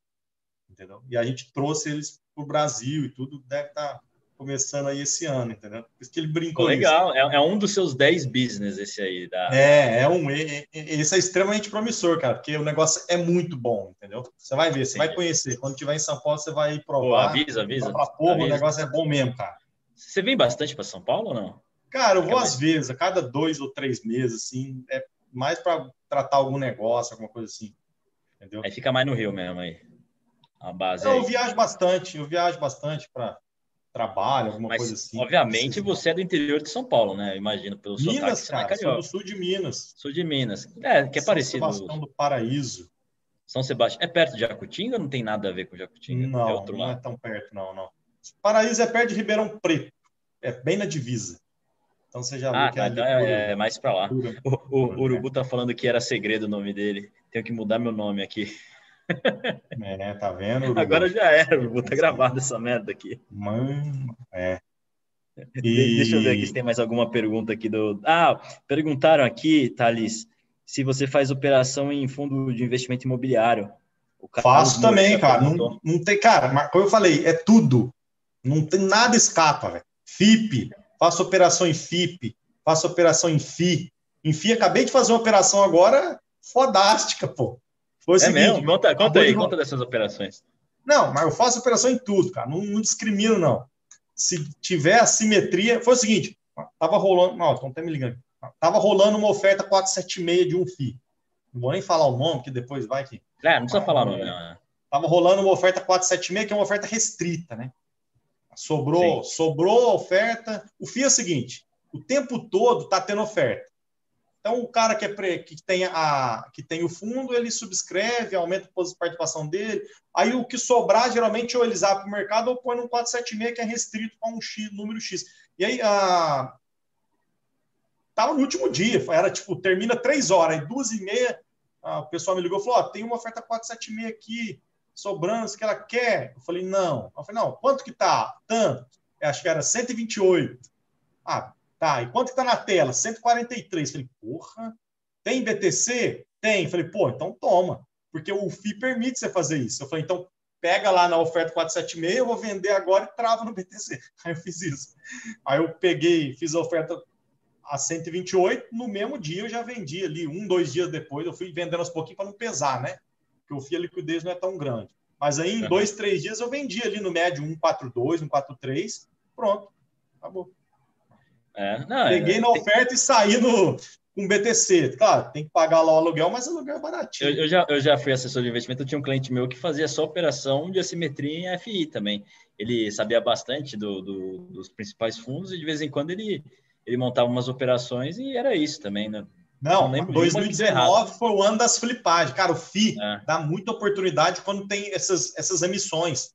entendeu? E a gente trouxe eles para o Brasil e tudo deve estar tá começando aí esse ano, entendeu? Por isso que ele brincou. Legal, é, é, um dos seus 10 business esse aí. Da... É, é um. esse é extremamente promissor, cara, porque o negócio é muito bom, entendeu? Você vai ver, você vai conhecer. Quando tiver em São Paulo, você vai provar. Pô, avisa, avisa. Pra porra, avisa. o negócio é bom mesmo, cara. Você vem bastante para São Paulo ou não? Cara, eu vou às vezes, a cada dois ou três meses, assim, é mais para tratar algum negócio, alguma coisa assim. Entendeu? Aí fica mais no Rio mesmo aí a base. Eu, viajo bastante, eu viajo bastante para trabalho, alguma Mas, coisa assim. Obviamente você é do interior de São Paulo, né? Eu imagino pelo Minas, sotaque, cara, sou do sul de Minas. Sul de Minas. É, que é São parecido. São Sebastião do Paraíso. São Sebastião. É perto de Jacutinga ou não tem nada a ver com Jacutinga? Não, é não é tão perto, não, não. Paraíso é perto de Ribeirão Preto. É bem na divisa. Então você já ah, viu que é, tá, é, é mais para lá. O, o, o Urubu tá falando que era segredo o nome dele. Tenho que mudar meu nome aqui. É, tá vendo? Agora já era, vou ter gravado essa merda aqui. Mano, é. E... Deixa eu ver aqui se tem mais alguma pergunta aqui do. Ah, perguntaram aqui, Thales, se você faz operação em fundo de investimento imobiliário. Faço também, cara. Não, não tem, cara, mas como eu falei, é tudo. Não tem nada escapa, velho. FIP, faço operação em FIP, faço operação em FI. Em FI, acabei de fazer uma operação agora fodástica, pô. Foi o é seguinte, mesmo? Conta, conta aí, de... conta dessas operações. Não, mas eu faço operação em tudo, cara. Não, não discrimino, não. Se tiver assimetria. Foi o seguinte: tava rolando. Não, estão até me ligando. Tava rolando uma oferta 476 de um FI. Não vou nem falar o nome, que depois vai que. É, não precisa falar o nome, não. Né? Tava rolando uma oferta 476, que é uma oferta restrita, né? Sobrou, Sim. sobrou a oferta. O FI é o seguinte: o tempo todo tá tendo oferta. Então, o cara que, é pre, que, tem a, que tem o fundo, ele subscreve, aumenta a participação dele. Aí, o que sobrar, geralmente, ou eles abrem para o mercado ou põe no 476, que é restrito para um X, número X. E aí, a... tava no último dia, era tipo, termina três horas, aí duas e meia, a pessoa me ligou e falou: oh, tem uma oferta 476 aqui, sobrando, que ela quer. Eu falei: não. Eu falei: não, quanto que tá? Tanto. Eu acho que era 128. Ah, Tá, e quanto que tá na tela? 143. Falei, porra, tem BTC? Tem. Falei, pô, então toma. Porque o FI permite você fazer isso. Eu falei, então pega lá na oferta 476, eu vou vender agora e trava no BTC. Aí eu fiz isso. Aí eu peguei, fiz a oferta a 128, no mesmo dia eu já vendi ali, um, dois dias depois, eu fui vendendo aos pouquinhos para não pesar, né? Porque o FII a liquidez não é tão grande. Mas aí em dois, três dias eu vendi ali no médio 142, 143, pronto, acabou. É, não, Peguei é, na oferta tem... e saí no, com BTC. Claro, tem que pagar lá o aluguel, mas o aluguel é baratinho. Eu, eu, já, eu já fui assessor de investimento, eu tinha um cliente meu que fazia só operação de assimetria em FI também. Ele sabia bastante do, do, dos principais fundos e de vez em quando ele, ele montava umas operações e era isso também, né? Não, Não 2019 foi o ano das flipagens. Cara, o FI é. dá muita oportunidade quando tem essas, essas emissões.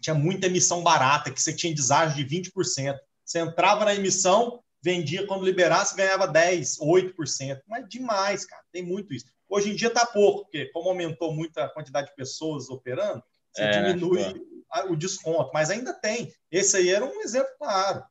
Tinha muita emissão barata, que você tinha deságio de 20%. Você entrava na emissão, vendia quando liberasse, ganhava 10, 8%. Mas demais, cara. Tem muito isso. Hoje em dia está pouco, porque como aumentou muito a quantidade de pessoas operando, você é, diminui o desconto. Mas ainda tem. Esse aí era um exemplo claro.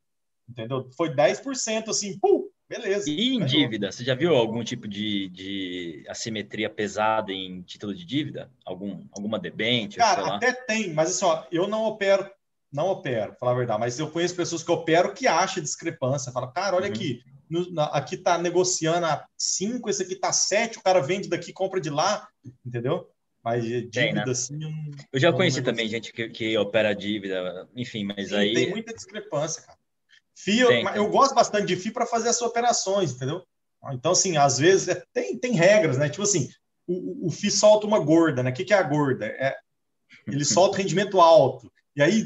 Entendeu? Foi 10%, assim, pum, beleza. E em dívida? Você já viu algum tipo de, de assimetria pesada em título de dívida? Algum, alguma debênture? Cara, até tem, mas assim, ó, eu não opero não opero, falar a verdade, mas eu conheço pessoas que operam que acham discrepância. Fala, cara, olha uhum. aqui, no, na, aqui tá negociando a 5, esse aqui tá 7, o cara vende daqui, compra de lá, entendeu? Mas dívida, tem, né? assim. Um, eu já conheci também gente que, que opera dívida, enfim, mas Sim, aí. Tem muita discrepância, cara. FII, tem, eu, tem. eu gosto bastante de FII para fazer as operações, entendeu? Então, assim, às vezes é, tem, tem regras, né? Tipo assim, o, o FII solta uma gorda, né? O que, que é a gorda? É, ele solta rendimento alto. E aí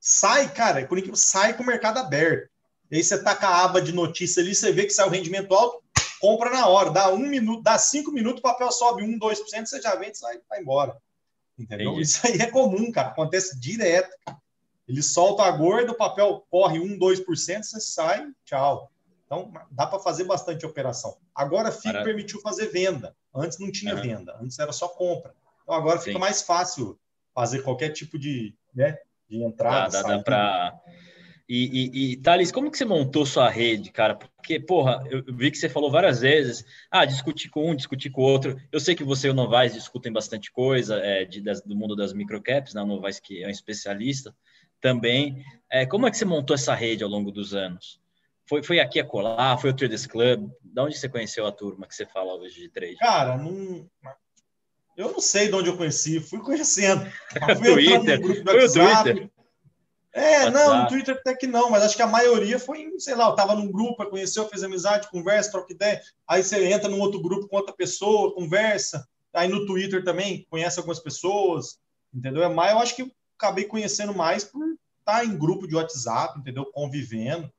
sai, cara, por incrível, sai com o mercado aberto. Aí você taca a aba de notícia ali, você vê que sai o rendimento alto, compra na hora, dá um minuto, dá cinco minutos, o papel sobe um, dois por cento, você já vende e sai, vai embora. Entendeu? Entendi. Isso aí é comum, cara. Acontece direto. Ele solta a gorda, o papel corre 1, 2%, você sai, tchau. Então, dá para fazer bastante operação. Agora, a FIC permitiu fazer venda. Antes não tinha uhum. venda, antes era só compra. Então, agora Sim. fica mais fácil fazer qualquer tipo de, né, de entrada. Dá, dá, dá para. E, e, e, Thales, como que você montou sua rede, cara? Porque, porra, eu vi que você falou várias vezes, ah, discutir com um, discutir com o outro. Eu sei que você e o Novaes discutem bastante coisa é, de, das, do mundo das microcaps, né? O Novaes que é um especialista também. É, como é que você montou essa rede ao longo dos anos? Foi, foi aqui a colar? Foi o Traders Club? Da onde você conheceu a turma que você fala hoje de trade? Cara, não... eu não sei de onde eu conheci, fui conhecendo. Fui Twitter, foi o Twitter. É, WhatsApp. não, no Twitter até que não, mas acho que a maioria foi, sei lá, eu tava num grupo, conheceu, fez amizade, conversa, troca ideia, aí você entra num outro grupo com outra pessoa, conversa, aí no Twitter também conhece algumas pessoas, entendeu? É mais, eu acho que acabei conhecendo mais por estar em grupo de WhatsApp, entendeu? Convivendo,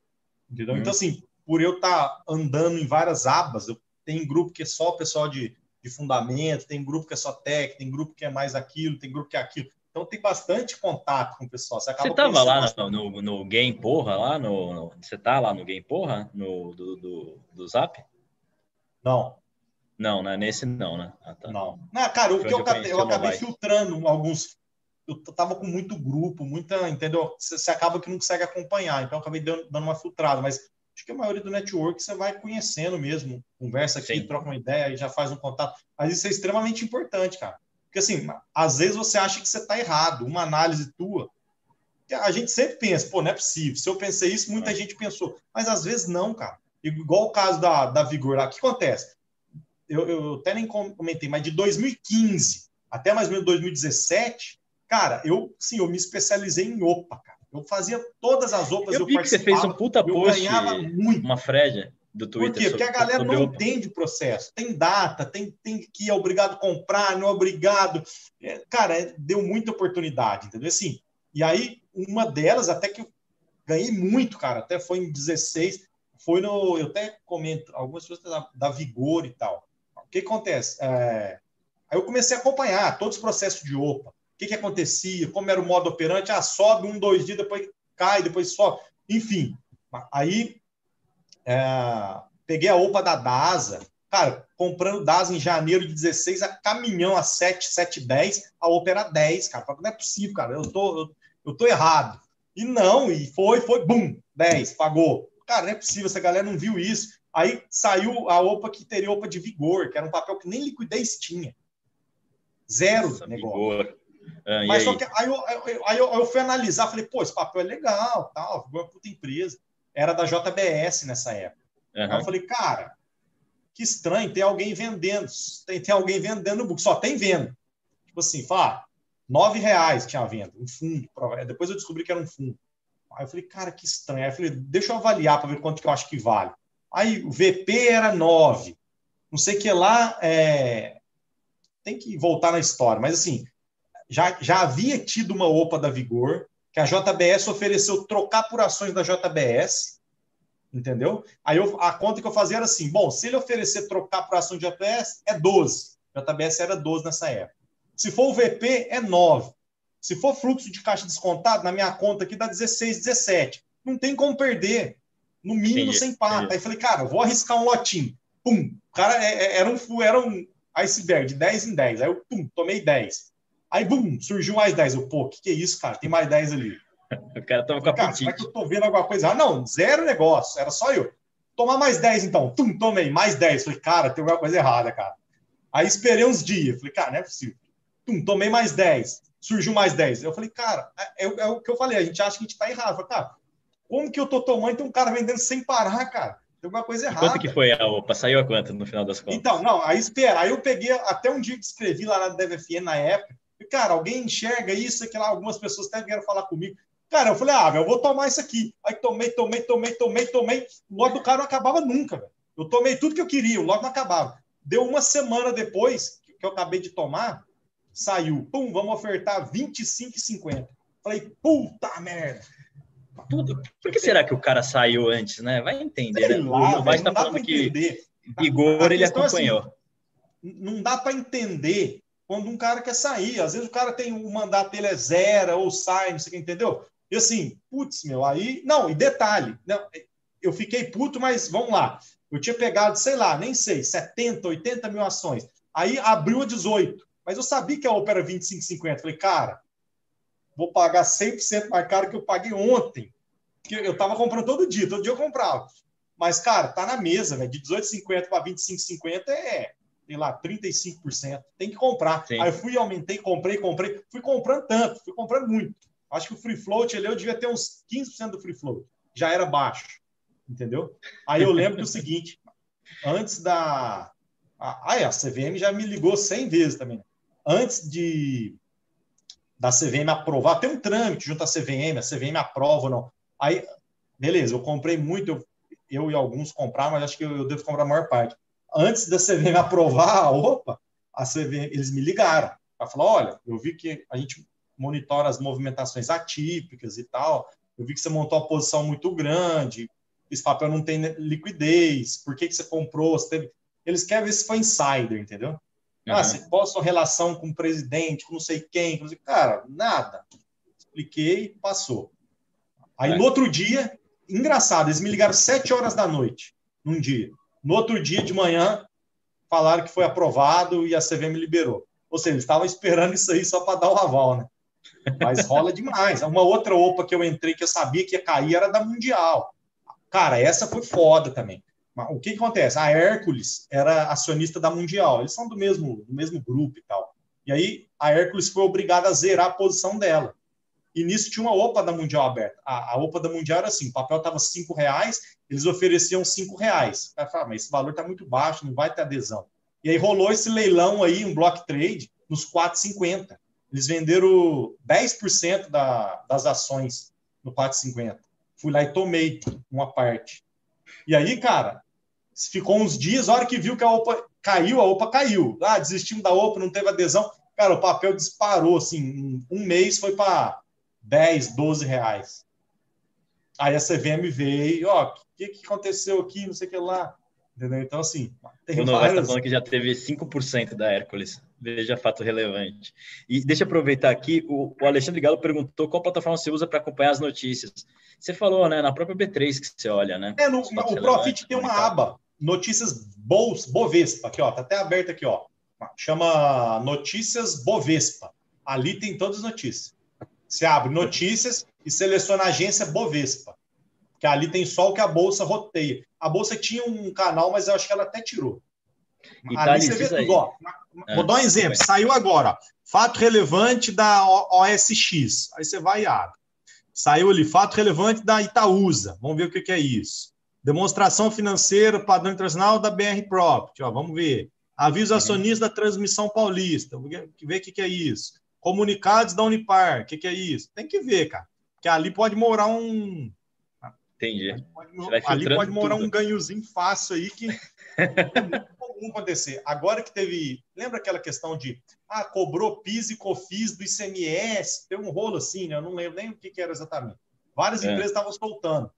entendeu? Então, hum. Então, assim, por eu estar andando em várias abas, eu tenho grupo que é só o pessoal de, de fundamento, tem grupo que é só tech, tem grupo que é mais aquilo, tem grupo que é aquilo. Então tem bastante contato com o pessoal. Você, você tava lá no, no, no, Game Porra, lá no, no, Você tá lá no Game Porra, no, do, do, do Zap? Não. Não, né? Nesse não, né? Ah, tá. Não. Não, cara, o que eu, eu, eu acabei filtrando alguns eu tava com muito grupo, muita, entendeu? Você, acaba que não consegue acompanhar, então acabei dando, dando, uma filtrada, mas acho que a maioria do network você vai conhecendo mesmo, conversa aqui, Sim. troca uma ideia e já faz um contato. Mas isso é extremamente importante, cara. Porque assim, às vezes você acha que você está errado, uma análise tua. A gente sempre pensa, pô, não é possível. Se eu pensei isso, muita é. gente pensou. Mas às vezes não, cara. Igual o caso da, da Vigor lá. O que acontece? Eu, eu até nem comentei, mas de 2015 até mais ou menos 2017, Cara, eu, sim, eu me especializei em OPA, cara. Eu fazia todas as OPAs. Eu, eu vi que você fez um puta post, muito. uma Fred do Twitter. Por quê? Porque a galera não entende o processo. Tem data, tem, tem que é obrigado a comprar, não é obrigado. É, cara, é, deu muita oportunidade, entendeu? Assim, e aí, uma delas, até que eu ganhei muito, cara, até foi em 16, foi no. Eu até comento, algumas pessoas da, da Vigor e tal. O que acontece? É, aí eu comecei a acompanhar todos os processos de OPA que, que acontecia, como era o modo operante, ah, sobe um, dois dias, depois cai, depois sobe, enfim. Aí é, peguei a OPA da DASA, cara, comprando DASA em janeiro de 16, a caminhão a 7, 7, 10, a OPA era 10, cara. Não é possível, cara, eu tô, eu, eu tô errado. E não, e foi, foi, bum, 10, pagou. Cara, não é possível, essa galera não viu isso. Aí saiu a OPA que teria OPA de vigor, que era um papel que nem liquidez tinha. Zero Nossa, negócio. Vigor. Ah, Mas só aí? que aí eu, aí, eu, eu, fui analisar, falei, pô, esse papel é legal, tal, uma puta empresa. Era da JBS nessa época. Uhum. Aí eu falei, cara, que estranho, tem alguém vendendo, tem, tem alguém vendendo book, só tem venda. Tipo assim, fala, nove reais tinha venda, um fundo. Depois eu descobri que era um fundo. Aí eu falei, cara, que estranho. Aí eu falei, deixa eu avaliar para ver quanto que eu acho que vale. Aí o VP era nove, não sei o que lá, é... tem que voltar na história, mas assim, já, já havia tido uma OPA da Vigor, que a JBS ofereceu trocar por ações da JBS, entendeu? Aí eu, a conta que eu fazia era assim: bom, se ele oferecer trocar por ação de JBS, é 12. JBS era 12 nessa época. Se for o VP, é 9. Se for fluxo de caixa descontado, na minha conta aqui dá 16, 17. Não tem como perder. No mínimo, sem pata. Aí falei, cara, vou arriscar um lotinho. Pum. O cara é, é, era um, era um iceberg de 10 em 10. Aí eu, pum, tomei 10. Aí, bum, surgiu mais 10. Eu, pô, o que, que é isso, cara? Tem mais 10 ali. o cara tava com a cara, será que eu tô vendo alguma coisa? Ah, não, zero negócio. Era só eu. Tomar mais 10, então. Tum, tomei, mais 10. Falei, cara, tem alguma coisa errada, cara. Aí esperei uns dias. Falei, cara, não é possível. Tum, tomei mais 10. Surgiu mais 10. Eu falei, cara, é, é, é, o que eu falei. A gente acha que a gente tá errado. Falei, cara, como que eu tô tomando e tem um cara vendendo sem parar, cara? Tem alguma coisa errada. Quanto que foi a OPA? Saiu a quanto no final das contas? Então, não, aí espera. Aí eu peguei até um dia que escrevi lá na DVFN na época. Cara, alguém enxerga isso, que lá algumas pessoas até vieram falar comigo. Cara, eu falei, ah, eu vou tomar isso aqui. Aí tomei, tomei, tomei, tomei, tomei. O lote do cara não acabava nunca, velho. Eu tomei tudo que eu queria, o lote não acabava. Deu uma semana depois que eu acabei de tomar, saiu. Pum, vamos ofertar 25,50. Falei, puta merda. Tudo. Por que será que o cara saiu antes, né? Vai entender, Sei né? Lá, o Vai tá falando que Igor ele acompanhou. Assim, não dá para entender quando um cara quer sair. Às vezes o cara tem o mandato dele é zero ou sai, não sei o que, entendeu? E assim, putz, meu, aí. Não, e detalhe, não, eu fiquei puto, mas vamos lá. Eu tinha pegado, sei lá, nem sei, 70, 80 mil ações. Aí abriu a 18. Mas eu sabia que a OPA era 25,50. Falei, cara, vou pagar 100% mais caro que eu paguei ontem. Porque eu tava comprando todo dia, todo dia eu comprava. Mas, cara, tá na mesa, velho. De 18,50 para 25,50 é, sei lá, 35%. Tem que comprar. Sim. Aí eu fui, aumentei, comprei, comprei. Fui comprando tanto, fui comprando muito. Acho que o free float ali eu devia ter uns 15% do free float. Já era baixo. Entendeu? Aí eu lembro do seguinte: antes da. Ah, é, a CVM já me ligou 100 vezes também. Antes de da CVM aprovar, tem um trâmite junto à CVM, a CVM aprova ou não. Aí, beleza, eu comprei muito, eu, eu e alguns compraram, mas acho que eu, eu devo comprar a maior parte. Antes da CVM aprovar, opa, a CVM, eles me ligaram para falar: olha, eu vi que a gente monitora as movimentações atípicas e tal. Eu vi que você montou uma posição muito grande, esse papel não tem liquidez, por que, que você comprou? Você teve... Eles querem ver se foi insider, entendeu? Uhum. Ah, se qual a sua relação com o presidente, com não sei quem, com... cara, nada. Expliquei, passou. Aí é. no outro dia, engraçado, eles me ligaram sete horas da noite, num dia. No outro dia de manhã, falaram que foi aprovado e a CVM liberou. Ou seja, eles estavam esperando isso aí só para dar o aval, né? Mas rola demais. Uma outra OPA que eu entrei que eu sabia que ia cair era da Mundial. Cara, essa foi foda também. O que, que acontece? A Hércules era acionista da Mundial. Eles são do mesmo, do mesmo grupo e tal. E aí a Hércules foi obrigada a zerar a posição dela. E nisso tinha uma OPA da Mundial aberta. A, a OPA da Mundial era assim: o papel estava cinco reais, eles ofereciam cinco reais. Aí fala, mas esse valor está muito baixo, não vai ter adesão. E aí rolou esse leilão aí, um block trade, nos 4,50. Eles venderam 10% da, das ações no 4,50. Fui lá e tomei uma parte. E aí, cara, ficou uns dias, a hora que viu que a OPA caiu, a OPA caiu. Ah, desistimos da OPA, não teve adesão. Cara, o papel disparou, assim, um mês foi para 10, 12 reais. Aí a CVM veio, ó, o que, que aconteceu aqui, não sei o que lá. Entendeu? Então, assim, tem o Novaes está falando que já teve 5% da Hércules. Veja fato relevante. E deixa eu aproveitar aqui, o, o Alexandre Galo perguntou qual plataforma você usa para acompanhar as notícias. Você falou, né, na própria B3 que você olha, né? É, no, o Profit tem uma aba, notícias Bols, Bovespa, aqui, ó, tá até aberto aqui, ó. Chama Notícias Bovespa. Ali tem todas as notícias. Você abre notícias e seleciona a agência Bovespa que ali tem só o que a bolsa roteia. A bolsa tinha um canal, mas eu acho que ela até tirou. E ali tá você vê tudo, ó. É, Vou dar um exemplo. Saiu agora. Fato relevante da OSX. Aí você vai e abre. Saiu ali, fato relevante da Itaúsa. Vamos ver o que, que é isso. Demonstração financeira, padrão internacional da BR Property. Ó, vamos ver. Aviso uhum. acionista da Transmissão Paulista. Vamos ver o que, que é isso. Comunicados da Unipar. O que, que é isso? Tem que ver, cara. Porque ali pode morar um, Entendi. Pode, ali pode morar tudo. um ganhozinho fácil aí que é muito comum acontecer. Agora que teve. Lembra aquela questão de ah, cobrou PIS e COFIS do ICMS? Tem um rolo assim, né? Eu não lembro nem o que, que era exatamente. Várias é. empresas estavam soltando.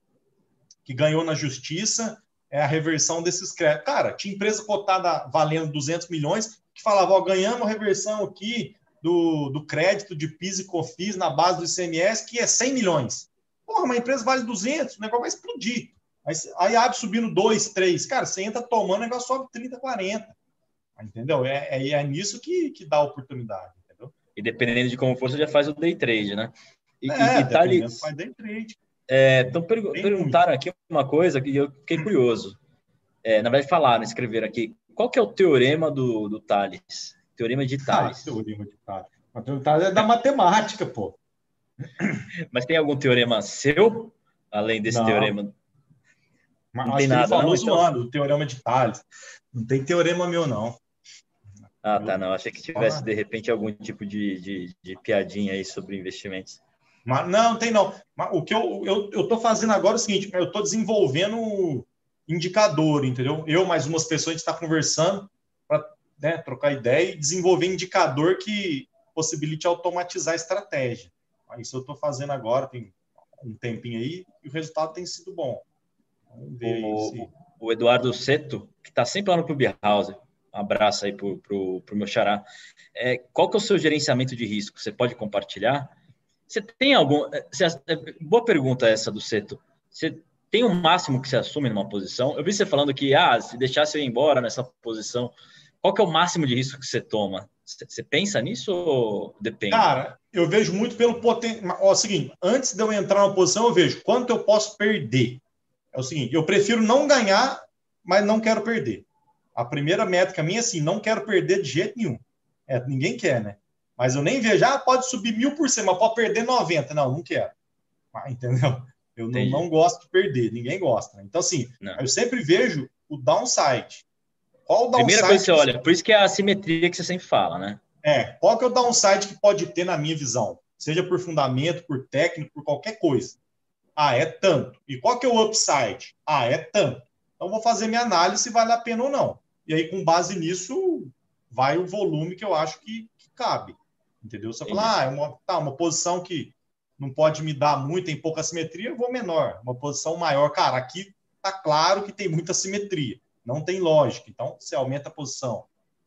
Que ganhou na justiça é a reversão desses créditos. Cara, tinha empresa cotada valendo 200 milhões que falava, ó, ganhamos reversão aqui do, do crédito de PIS e COFIS na base do ICMS, que é 100 milhões. Porra, uma empresa vale 200, o negócio vai explodir. Aí, aí abre subindo 2, 3. Cara, você entra tomando, o negócio sobe 30, 40. Entendeu? É, é, é nisso que, que dá oportunidade. Entendeu? E dependendo de como for, você já faz o day trade, né? E, é, e, tá ali, faz day trade. É, então, per perguntaram muito. aqui uma coisa que eu fiquei curioso. É, na verdade, falaram, escreveram aqui. Qual que é o teorema do, do Thales? Teorema de Thales. Ah, teorema de Thales. O teorema de Thales é da matemática, pô. Mas tem algum teorema seu, além desse não. teorema? Mas não tem nada, falou não, então... zoando, o teorema de Thales. Não tem teorema meu, não. Ah, tá, não. Achei que tivesse, de repente, algum tipo de, de, de piadinha aí sobre investimentos. Mas, não, tem não. Mas, o que eu estou eu, eu fazendo agora é o seguinte, eu estou desenvolvendo indicador, entendeu? Eu mais umas pessoas, a gente está conversando né, trocar ideia e desenvolver indicador que possibilite automatizar a estratégia. Isso eu estou fazendo agora, tem um tempinho aí e o resultado tem sido bom. Vamos ver o. Se... O Eduardo Seto, que está sempre lá no Clubhouse, um abraço aí para o meu xará. É, qual que é o seu gerenciamento de risco? Você pode compartilhar? Você tem algum... Você, é, boa pergunta essa do Seto. Você tem um máximo que você assume numa posição? Eu vi você falando que, ah, se deixasse eu ir embora nessa posição, qual que é o máximo de risco que você toma? Você pensa nisso ou depende? Cara, eu vejo muito pelo potencial. Ó, é o seguinte, antes de eu entrar na posição, eu vejo quanto eu posso perder. É o seguinte, eu prefiro não ganhar, mas não quero perder. A primeira métrica minha é assim, não quero perder de jeito nenhum. É, ninguém quer, né? Mas eu nem vejo, ah, pode subir mil por cento, mas pode perder 90. Não, não quero. Ah, entendeu? Eu não, não, gosto de perder, ninguém gosta. Então, assim, não. eu sempre vejo o downside. Qual o downside? Primeira coisa que você olha, por isso que é a assimetria que você sempre fala, né? É, qual que é o downside que pode ter na minha visão? Seja por fundamento, por técnico, por qualquer coisa. Ah, é tanto. E qual que é o upside? Ah, é tanto. Então, vou fazer minha análise se vale a pena ou não. E aí, com base nisso, vai o volume que eu acho que, que cabe. Entendeu? Você fala, ah, é uma, tá, uma posição que não pode me dar muito, tem pouca simetria, eu vou menor. Uma posição maior, cara, aqui tá claro que tem muita simetria. Não tem lógica. Então, você aumenta a posição.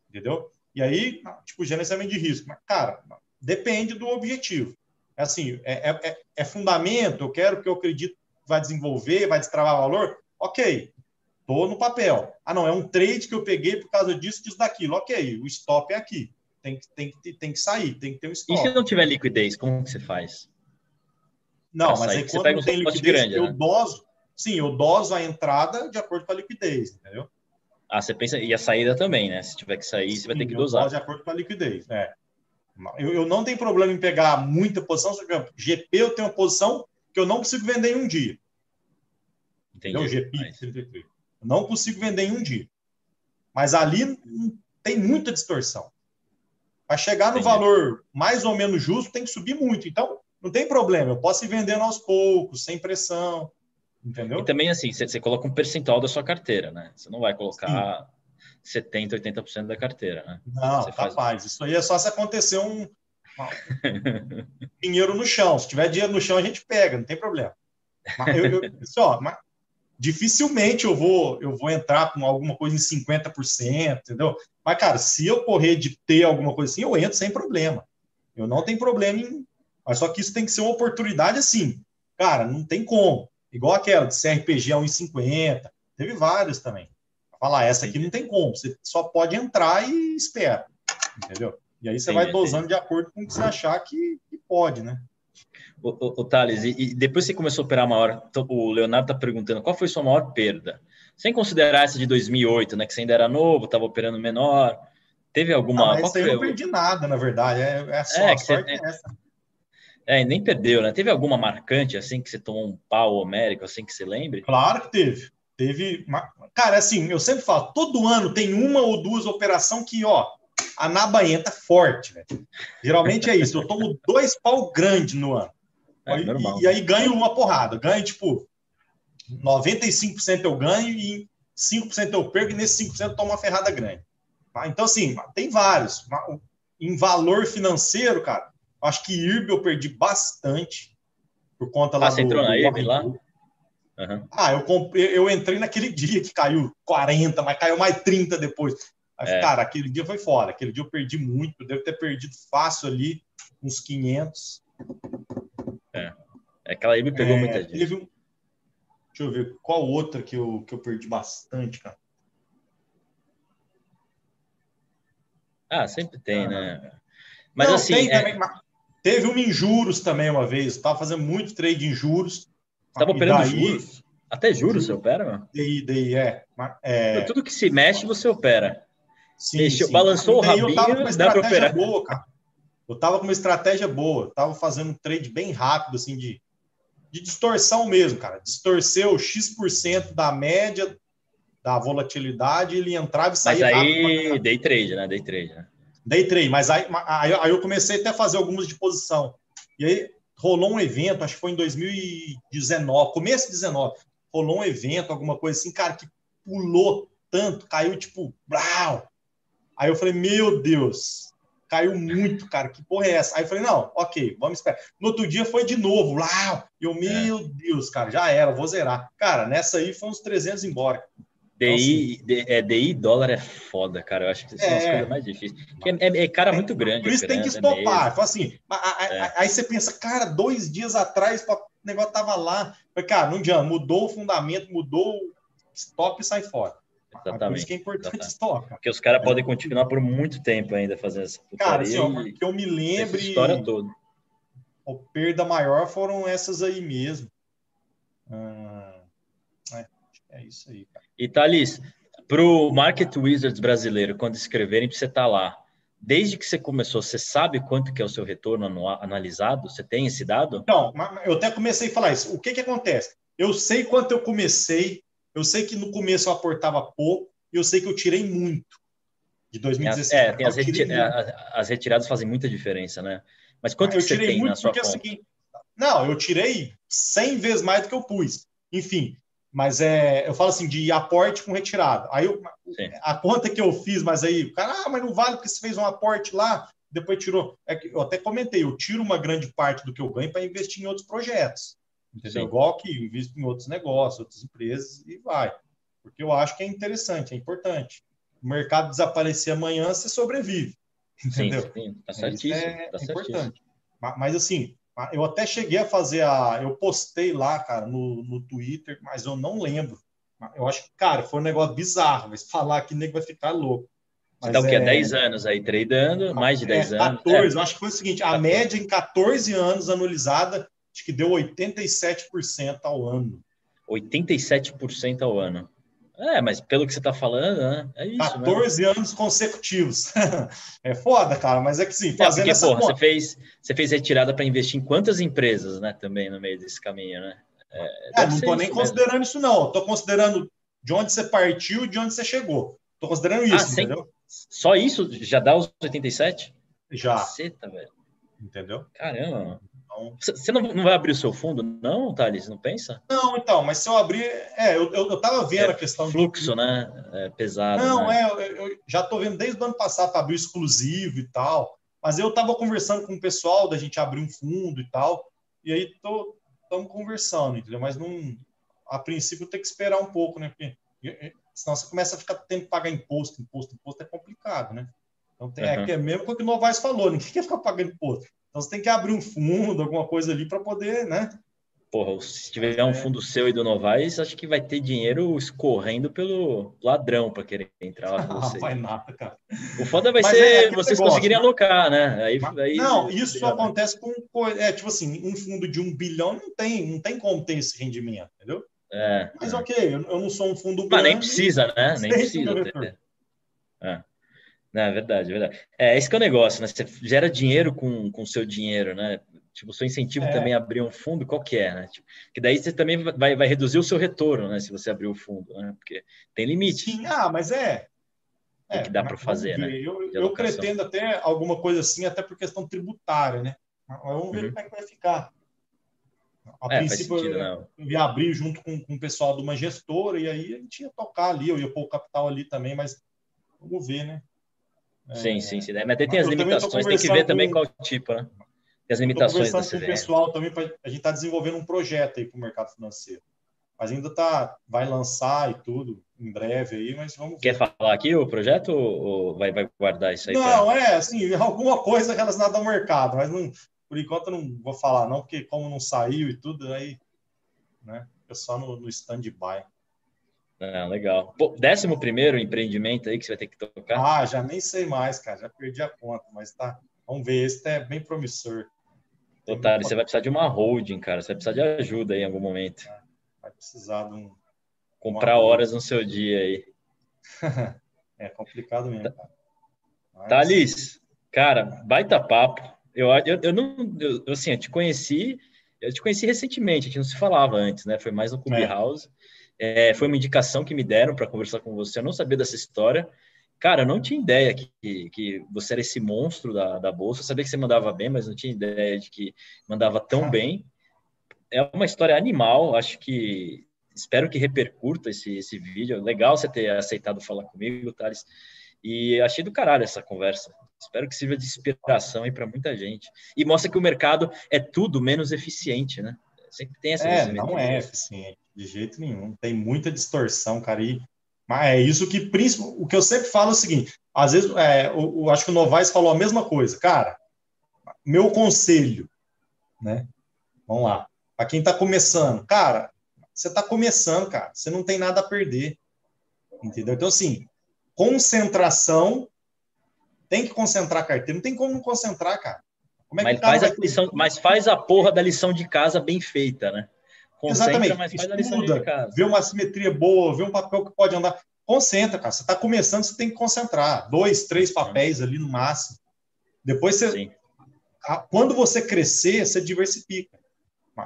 Entendeu? E aí, tipo, gerenciamento de risco. Mas, cara, depende do objetivo. É assim, é, é, é, é fundamento, eu quero que eu acredito vai desenvolver, vai destravar valor. Ok, Tô no papel. Ah, não, é um trade que eu peguei por causa disso, disso, daquilo. Ok, o stop é aqui. Tem que, tem, que, tem que sair, tem que ter um stop. E se não tiver liquidez, como que você faz? Não, mas aí quando não tem liquidez, grande, eu né? doso. Sim, eu doso a entrada de acordo com a liquidez, entendeu? Ah, você pensa, e a saída também, né? Se tiver que sair, sim, você vai ter que dosar. de acordo com a liquidez, é. Eu, eu não tenho problema em pegar muita posição, por exemplo, GP eu tenho uma posição que eu não consigo vender em um dia. Entendi. Entendeu? GP, mas... Não consigo vender em um dia. Mas ali tem muita distorção. Para chegar no Entendi. valor mais ou menos justo, tem que subir muito. Então, não tem problema. Eu posso ir vendendo aos poucos, sem pressão. Entendeu? E também, assim, você, coloca um percentual da sua carteira, né? Você não vai colocar Sim. 70%, 80% da carteira, né? Não, você capaz. Faz... Isso aí é só se acontecer um, dinheiro no chão. Se tiver dinheiro no chão, a gente pega, não tem problema. Mas, eu, eu, só, mas dificilmente eu vou eu vou entrar com alguma coisa em 50%, entendeu? Mas, cara, se eu correr de ter alguma coisa assim, eu entro sem problema. Eu não tenho problema em. Mas só que isso tem que ser uma oportunidade assim. Cara, não tem como. Igual aquela de CRPG a 1,50. Teve várias também. Falar, essa aqui não tem como. Você só pode entrar e espera. Entendeu? E aí você entendi, vai dosando entendi. de acordo com o que você achar que, que pode, né? O, o, o Thales, e, e, depois que você começou a operar maior, então, o Leonardo está perguntando qual foi sua maior perda? Sem considerar essa de 2008, né, que você ainda era novo, estava operando menor, teve alguma... Ah, mas eu não perdi nada, na verdade, é, é só é, a sorte você, é essa. É, nem perdeu, né? Teve alguma marcante, assim, que você tomou um pau homérico, assim, que você lembre? Claro que teve. Teve... Cara, assim, eu sempre falo, todo ano tem uma ou duas operações que, ó, a naba entra forte, velho. Geralmente é isso. Eu tomo dois pau grandes no ano. É, e, e, aí ganho uma porrada. Ganho, tipo, 95% eu ganho e 5% eu perco, e nesse 5% eu tomo uma ferrada grande. Tá? Então, assim, tem vários. Em valor financeiro, cara, acho que IRB eu perdi bastante por conta lá ah, você entrou na IRB lá? Uhum. Ah, eu, comprei, eu entrei naquele dia que caiu 40, mas caiu mais 30 depois. Mas, é. cara, aquele dia foi fora. Aquele dia eu perdi muito. Eu devo ter perdido fácil ali uns 500. É. Aquela aí me pegou é, muita gente. Teve um... Deixa eu ver qual outra que eu, que eu perdi bastante, cara. Ah, sempre tem, ah. né? Mas Não, assim. Tem é... também, teve uma em juros também uma vez. Estava fazendo muito trade em juros. Estava operando daí... juros? Até juros você opera, mano? Daí, daí é, é. Tudo que se mexe, você opera. Sim, Deixou, sim. Balançou o rabinho, eu tava com uma estratégia boa, cara. Eu tava com uma estratégia boa. Eu tava fazendo um trade bem rápido, assim, de, de distorção mesmo, cara. Distorceu X% da média da volatilidade, ele entrava e saía Mas aí, rápido, day trade, né? Day trade, né? Day trade, mas aí, aí, eu comecei até a fazer algumas de posição. E aí rolou um evento, acho que foi em 2019, começo de 19, rolou um evento, alguma coisa assim, cara, que pulou tanto, caiu tipo, brau, Aí eu falei, meu Deus, caiu muito, cara. Que porra é essa? Aí eu falei, não, ok, vamos esperar. No outro dia foi de novo, lá. Eu, meu é. Deus, cara, já era, vou zerar. Cara, nessa aí foi uns 300 embora. DI, assim, é, DI dólar é foda, cara. Eu acho que são é, as coisas mais difíceis. É, é, é cara muito grande. Por isso tem que estopar. É assim, é. aí você pensa, cara, dois dias atrás o negócio tava lá. Falei, cara, não adianta, mudou o fundamento, mudou, stop e sai fora. Exatamente. Por isso que é importante stop. Porque os caras podem continuar por muito tempo ainda fazendo essa Cara, assim, ó, que eu me lembre. história toda. A perda maior foram essas aí mesmo. Hum, é, isso aí, cara. E Thalys, para o Market Wizards brasileiro, quando escreverem, você estar tá lá, desde que você começou, você sabe quanto que é o seu retorno anual, analisado? Você tem esse dado? Não, eu até comecei a falar isso. O que, que acontece? Eu sei quanto eu comecei, eu sei que no começo eu aportava pouco, e eu sei que eu tirei muito de 2016. É, tem as, reti é, as, retiradas fazem muita diferença, né? Mas quanto você tem na sua conta? É o seguinte, não, eu tirei 100 vezes mais do que eu pus. Enfim, mas é, eu falo assim, de aporte com retirada. Aí eu, a conta que eu fiz, mas aí, o cara, ah, mas não vale porque você fez um aporte lá, depois tirou. É que eu até comentei, eu tiro uma grande parte do que eu ganho para investir em outros projetos. Entendeu? Sim. Igual que invisto em outros negócios, outras empresas e vai. Porque eu acho que é interessante, é importante. O mercado desaparecer amanhã, você sobrevive. Entendeu? Sim, sim. Tá certíssimo. É, tá é importante. Mas assim, eu até cheguei a fazer a. Eu postei lá, cara, no, no Twitter, mas eu não lembro. Eu acho que, cara, foi um negócio bizarro, mas falar que nego vai ficar louco. Mas Você tá o quê? É... 10 anos aí tradando, mais de 10 é, 14, anos. É. Eu acho que foi o seguinte: a 14. média em 14 anos anualizada, acho que deu 87% ao ano. 87% ao ano. É, mas pelo que você está falando, né? É isso. 14 mesmo. anos consecutivos. é foda, cara, mas é que sim, fazendo é porque, essa porra, você fez, você fez retirada para investir em quantas empresas, né? Também no meio desse caminho, né? É, é não estou nem considerando mesmo. isso, não. Estou considerando de onde você partiu e de onde você chegou. Estou considerando isso, ah, entendeu? Só isso já dá os 87? Já. Caceta, velho. Entendeu? Caramba. Então, você não, não vai abrir o seu fundo, não, Thales? Não pensa? Não, então, mas se eu abrir. É, eu, eu, eu tava vendo é, a questão. Fluxo, né? É pesado. Não, né? é, eu, eu já tô vendo desde o ano passado para abrir exclusivo e tal. Mas eu tava conversando com o pessoal da gente abrir um fundo e tal. E aí estamos conversando, entendeu? Mas não. A princípio tem que esperar um pouco, né? Porque senão você começa a ficar tendo que pagar imposto, imposto, imposto é complicado, né? Então tem, uhum. é, é mesmo o que o Novaes falou, ninguém quer ficar pagando imposto. Então você tem que abrir um fundo, alguma coisa ali para poder, né? Porra, se tiver um fundo seu e do Novaes, acho que vai ter dinheiro escorrendo pelo ladrão para querer entrar lá com. Não vai nada, cara. O foda vai Mas ser é, vocês conseguirem alocar, né? Aí, aí não, isso só acontece com é tipo assim, um fundo de um bilhão não tem, não tem como ter esse rendimento, entendeu? É, Mas é. ok, eu, eu, não sou um fundo grande. Mas nem precisa, né? Nem precisa. É. É verdade, é verdade. É, esse que é o negócio, né? Você gera dinheiro com o seu dinheiro, né? Tipo, o seu incentivo é. também é abrir um fundo, qual que é, né? Tipo, que daí você também vai, vai reduzir o seu retorno, né? Se você abrir o fundo, né? Porque tem limite. Sim, ah, mas é. É, que dá para fazer, né? Eu, eu pretendo até alguma coisa assim, até por questão tributária, né? Vamos ver uhum. como é que vai ficar. A é, princípio, sentido, eu, eu ia abrir junto com, com o pessoal de uma gestora, e aí a gente ia tocar ali, eu ia pôr o capital ali também, mas vamos ver, né? Sim, sim, sim. Mas tem as limitações, tem que ver com... também qual tipo, né? Tem as limitações da com o pessoal também, pra... a gente está desenvolvendo um projeto aí para o mercado financeiro. Mas ainda tá, vai lançar e tudo em breve aí, mas vamos Quer ver. falar aqui o projeto ou vai, vai guardar isso aí? Não, pra... é assim, alguma coisa relacionada ao mercado, mas não, por enquanto não vou falar não, porque como não saiu e tudo, aí, né, é só no, no stand-by. Ah, legal. Pô, décimo primeiro empreendimento aí que você vai ter que tocar? Ah, já nem sei mais, cara. Já perdi a conta, mas tá. Vamos ver, esse é bem promissor. Otário, você vai precisar de uma holding, cara. Você vai precisar de ajuda aí em algum momento. É, vai precisar de um. Comprar horas no seu dia aí. é complicado mesmo, cara. Mas... Thalys, cara, baita papo. Eu, eu, eu não. Eu, assim, eu te conheci. Eu te conheci recentemente, a gente não se falava antes, né? Foi mais no Clubhouse. É. É, foi uma indicação que me deram para conversar com você. Eu não sabia dessa história. Cara, eu não tinha ideia que, que você era esse monstro da, da bolsa. Eu sabia que você mandava bem, mas não tinha ideia de que mandava tão bem. É uma história animal. Acho que espero que repercuta esse, esse vídeo. Legal você ter aceitado falar comigo, Thales. E achei do caralho essa conversa. Espero que sirva de inspiração aí para muita gente. E mostra que o mercado é tudo menos eficiente, né? Sempre tem essa. É, não é eficiente, de jeito nenhum. Tem muita distorção, cara. E, mas é isso que, o que eu sempre falo é o seguinte: às vezes, é, eu, eu acho que o Novaes falou a mesma coisa. Cara, meu conselho, né? Vamos lá. Para quem está começando, cara, você está começando, cara. Você não tem nada a perder. Entendeu? Então, assim, concentração tem que concentrar a carteira. Não tem como não concentrar, cara. Como é mas, faz a lição, mas faz a porra da lição de casa bem feita, né? Concentra, Exatamente. mas faz a lição de casa. Vê uma simetria boa, vê um papel que pode andar. Concentra, cara. Você está começando, você tem que concentrar. Dois, três papéis ali no máximo. Depois você. Sim. Quando você crescer, você diversifica.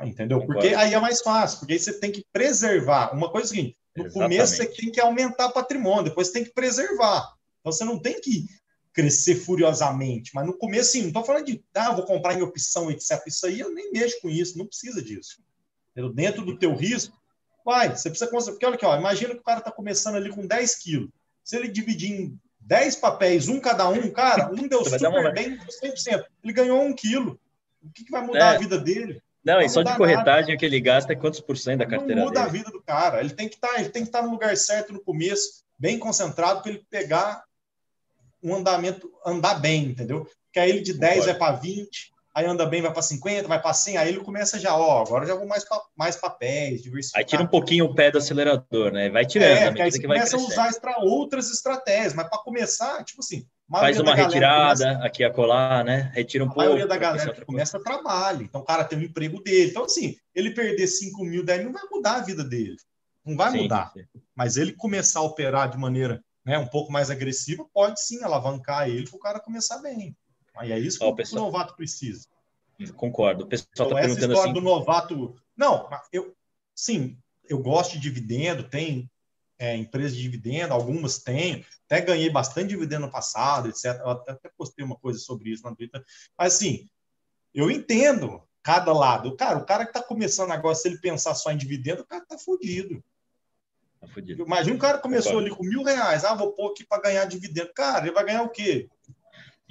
Entendeu? Porque aí é mais fácil, porque aí você tem que preservar. Uma coisa é seguinte: no Exatamente. começo você tem que aumentar patrimônio, depois você tem que preservar. Então você não tem que crescer furiosamente. Mas no começo, sim, não estou falando de, ah, vou comprar em opção, etc. Isso aí eu nem mexo com isso, não precisa disso. Dentro do teu risco, vai, você precisa conseguir. Porque olha aqui, ó, imagina que o cara está começando ali com 10 quilos. Se ele dividir em 10 papéis, um cada um, cara, um deu super uma... bem, 100%. Ele ganhou um quilo. O que, que vai mudar é. a vida dele? Não, e só de corretagem nada. que ele gasta é quantos por cento da carteira Não muda dele. a vida do cara. Ele tem que estar, tá, ele tem que estar tá no lugar certo no começo, bem concentrado, para ele pegar um andamento, andar bem, entendeu? Que aí ele de 10 vai para 20, aí anda bem, vai para 50, vai para 100, aí ele começa já, ó, agora já vou mais, mais papéis, diversificar. Aí tira um pouquinho o pé do acelerador, né? Vai tirando. É, porque aí você que começa a usar isso para outras estratégias, mas para começar, tipo assim. Faz uma retirada começa... aqui a colar, né? Retira um a pouco. A maioria da galera que começa a trabalho. Então, o cara tem um emprego dele. Então, assim, ele perder 5 mil, 10 mil, não vai mudar a vida dele. Não vai sim, mudar. Sim. Mas ele começar a operar de maneira né, um pouco mais agressiva, pode sim alavancar ele para o cara começar bem. Aí é isso que o, pessoal... o novato precisa. Concordo. O pessoal está então, perguntando assim. do novato. Não, eu sim, eu gosto de dividendo, tem é, empresas de dividendo, algumas têm, até ganhei bastante dividendo no passado, etc. Eu até, até postei uma coisa sobre isso na Twitter. Mas assim, eu entendo cada lado. Cara, o cara que está começando agora, se ele pensar só em dividendo, o cara está fodido. Tá Imagina um cara começou ali com mil reais, ah, vou pôr aqui para ganhar dividendo. Cara, ele vai ganhar o quê?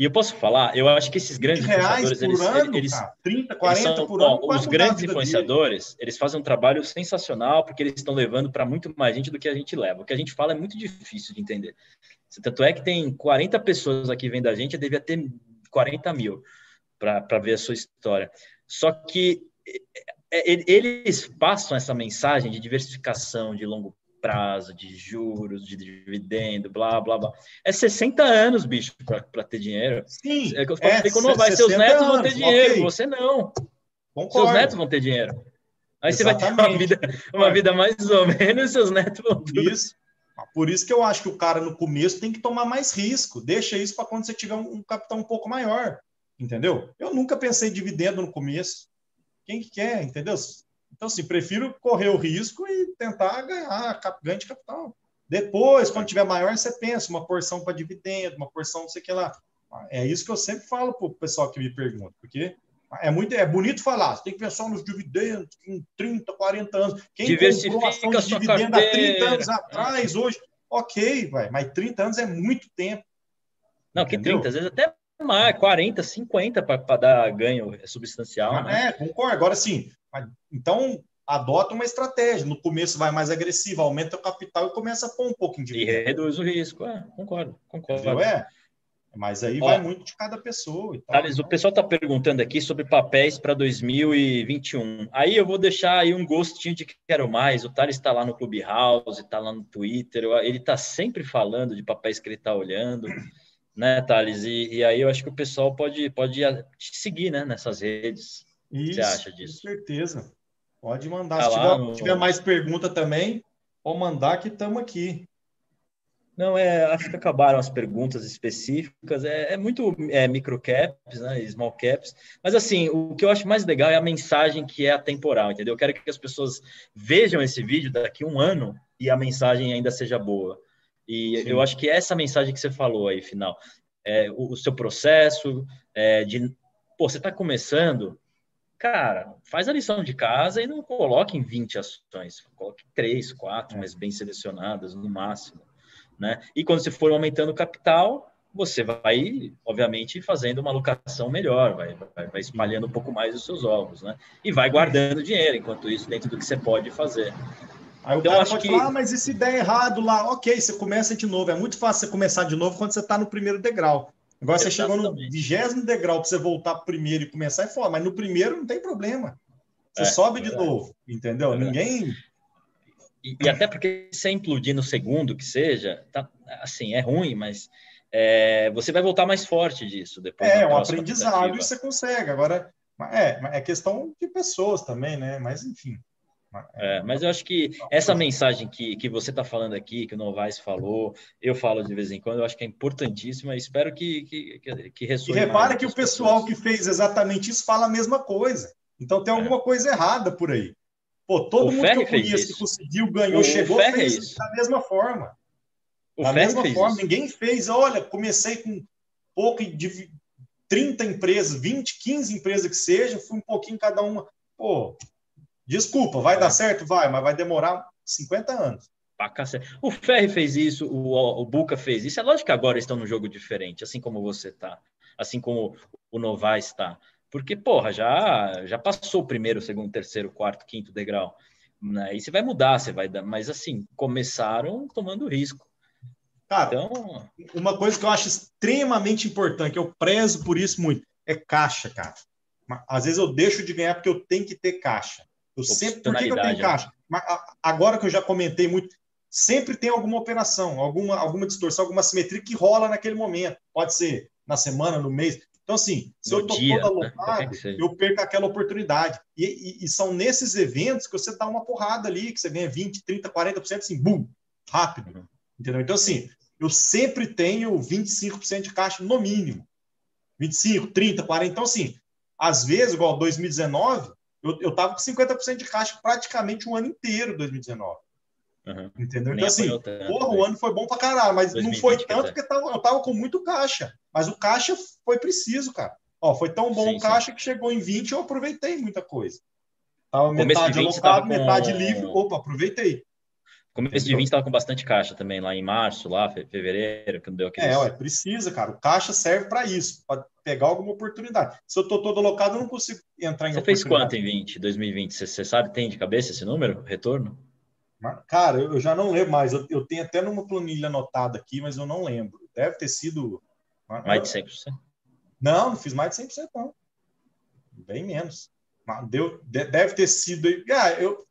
E eu posso falar, eu acho que esses grandes influenciadores, eles, ano, eles, cara, 30, 40 eles são, por ano. Ó, os grandes influenciadores, dele. eles fazem um trabalho sensacional porque eles estão levando para muito mais gente do que a gente leva. O que a gente fala é muito difícil de entender. Tanto é que tem 40 pessoas aqui vendo a gente, eu devia ter 40 mil para ver a sua história. Só que é, é, eles passam essa mensagem de diversificação de longo prazo, de juros, de dividendo, blá, blá, blá. É 60 anos, bicho, para ter dinheiro. Sim. É que eu falei, é, vai, seus netos anos, vão ter dinheiro, você não. Concordo. Seus netos vão ter dinheiro. Aí Exatamente. você vai ter uma vida, uma vida mais ou menos, seus netos vão ter. Isso. Por isso que eu acho que o cara no começo tem que tomar mais risco. Deixa isso para quando você tiver um, um capital um pouco maior. Entendeu? Eu nunca pensei em dividendo no começo. Quem que quer, entendeu? Então, assim, prefiro correr o risco e tentar ganhar ganho de capital. Depois, quando tiver maior, você pensa uma porção para dividendo, uma porção não sei o que lá. É isso que eu sempre falo para o pessoal que me pergunta, porque é muito é bonito falar, você tem que pensar nos dividendos em 30, 40 anos. Quem comprou ação de dividendo há 30 anos atrás, hoje, ok, vai, mas 30 anos é muito tempo. Não, entendeu? que 30, às vezes até mais, 40, 50 para dar ganho substancial. Ah, né? É, concordo. Agora, sim, então, adota uma estratégia. No começo vai mais agressivo, aumenta o capital e começa a pôr um pouco em dividendo. E reduz o risco. É, concordo, concordo. É. Mas aí Ó, vai muito de cada pessoa. E tal, Thales, o pessoal está perguntando aqui sobre papéis para 2021. Aí eu vou deixar aí um gostinho de que quero mais. O Thales está lá no Clubhouse, está lá no Twitter. Ele está sempre falando de papéis que ele está olhando, né, Thales? E, e, aí eu acho que o pessoal pode, pode te seguir né, nessas redes. Isso, você acha disso? Com certeza. Pode mandar. Tá Se tiver, no... tiver, mais pergunta também, pode mandar que estamos aqui. Não, é, acho que acabaram as perguntas específicas. É, é muito é, microcaps, né, small caps. Mas, assim, o que eu acho mais legal é a mensagem que é atemporal, entendeu? Eu quero que as pessoas vejam esse vídeo daqui a um ano e a mensagem ainda seja boa. E Sim. eu acho que essa mensagem que você falou aí, final, é, o, o seu processo é, de... Pô, você está começando, cara, faz a lição de casa e não coloque em 20 ações, coloque três, quatro, é. mas bem selecionadas no máximo, né? E quando você for aumentando o capital, você vai, obviamente, fazendo uma alocação melhor, vai, vai, vai, espalhando um pouco mais os seus ovos, né? E vai guardando dinheiro, enquanto isso, dentro do que você pode fazer. Aí então, o cara pode que... falar, ah, mas e se der errado lá? Ok, você começa de novo. É muito fácil você começar de novo quando você está no primeiro degrau. Agora você chegou no vigésimo degrau para você voltar para o primeiro e começar é foda, mas no primeiro não tem problema. Você é, sobe de novo, entendeu? É Ninguém. E, e, até porque se implodir no segundo, que seja, tá, assim, é ruim, mas é, você vai voltar mais forte disso depois. É, um aprendizado e você consegue. Agora, é, é questão de pessoas também, né? Mas enfim. É, mas eu acho que essa mensagem que, que você está falando aqui, que o Novaes falou, eu falo de vez em quando, eu acho que é importantíssima e espero que, que, que, que. E repara que o pessoal pessoas. que fez exatamente isso fala a mesma coisa. Então tem é. alguma é. coisa errada por aí. Pô, todo o mundo Ferre que eu conheço que conseguiu, ganhou, o chegou, Ferre fez isso. da mesma forma. O da Ferre mesma forma, isso. ninguém fez. Olha, comecei com pouco de 30 empresas, 20, 15 empresas que seja, fui um pouquinho cada uma. Pô, desculpa, vai é. dar certo? Vai, mas vai demorar 50 anos. O Ferre fez isso, o, o Buca fez isso. É lógico que agora estão num jogo diferente, assim como você está, assim como o Novaes está. Porque, porra, já, já passou o primeiro, segundo, terceiro, quarto, quinto degrau. Né? E você vai mudar, você vai dar. Mas assim, começaram tomando risco. Cara, então... uma coisa que eu acho extremamente importante, eu prezo por isso muito, é caixa, cara. Às vezes eu deixo de ganhar porque eu tenho que ter caixa. Eu sempre, por que, que eu tenho né? caixa? Né? Agora que eu já comentei muito, sempre tem alguma operação, alguma, alguma distorção, alguma simetria que rola naquele momento. Pode ser na semana, no mês. Então, assim, se no eu estou toda alocado, né? eu perco aquela oportunidade. E, e, e, são nesses eventos que você dá uma porrada ali, que você ganha 20, 30, 40%, assim, bum, rápido. Uhum. Entendeu? Então, assim, eu sempre tenho 25% de caixa no mínimo. 25, 30, 40. Então, assim, às vezes, igual 2019, eu, eu tava com 50% de caixa praticamente o ano inteiro, 2019. Uhum. Entendeu? Então, assim, porra, o né? ano foi bom pra caralho, mas 2020, não foi tanto porque tava, eu tava com muito caixa. Mas o caixa foi preciso, cara. Ó, foi tão bom sim, o caixa sim. que chegou em 20 eu aproveitei muita coisa. Tava metade alocado, com... metade livre. Opa, aproveitei. Começo de 20 estava com bastante caixa também, lá em março, lá, fevereiro, que não deu aquele. É, ué, precisa, cara. O caixa serve para isso, para pegar alguma oportunidade. Se eu estou todo alocado, eu não consigo entrar em Você fez quanto em 20, 2020? Você, você sabe, tem de cabeça esse número? Retorno? Cara, eu já não lembro mais. Eu, eu tenho até numa planilha anotada aqui, mas eu não lembro. Deve ter sido. Mais de 100%? Não, não fiz mais de 100%, não. Bem menos. Deu, deve ter sido. Ah, eu,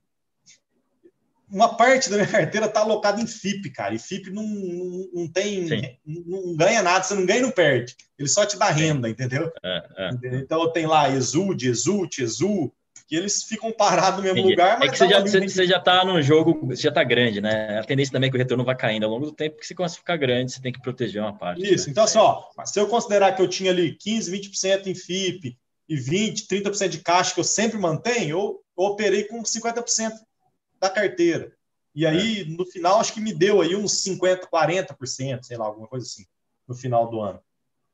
uma parte da minha carteira está alocada em FIP, cara. E FIP não, não, não tem. Não, não, ganha nada, você não ganha e não perde. Ele só te dá renda, entendeu? É, é. Então tem lá Exult, Exult, Exul, que eles ficam parados no mesmo Entendi. lugar. é que você já, você, você já tá no jogo, você já tá grande, né? A tendência também é que o retorno vai caindo ao longo do tempo, porque você começa a ficar grande, você tem que proteger uma parte. Isso, né? então assim, ó, se eu considerar que eu tinha ali 15, 20% em FIP e 20, 30% de caixa que eu sempre mantenho, eu, eu operei com 50% da carteira. E aí, é. no final, acho que me deu aí uns 50, 40%, sei lá, alguma coisa assim, no final do ano.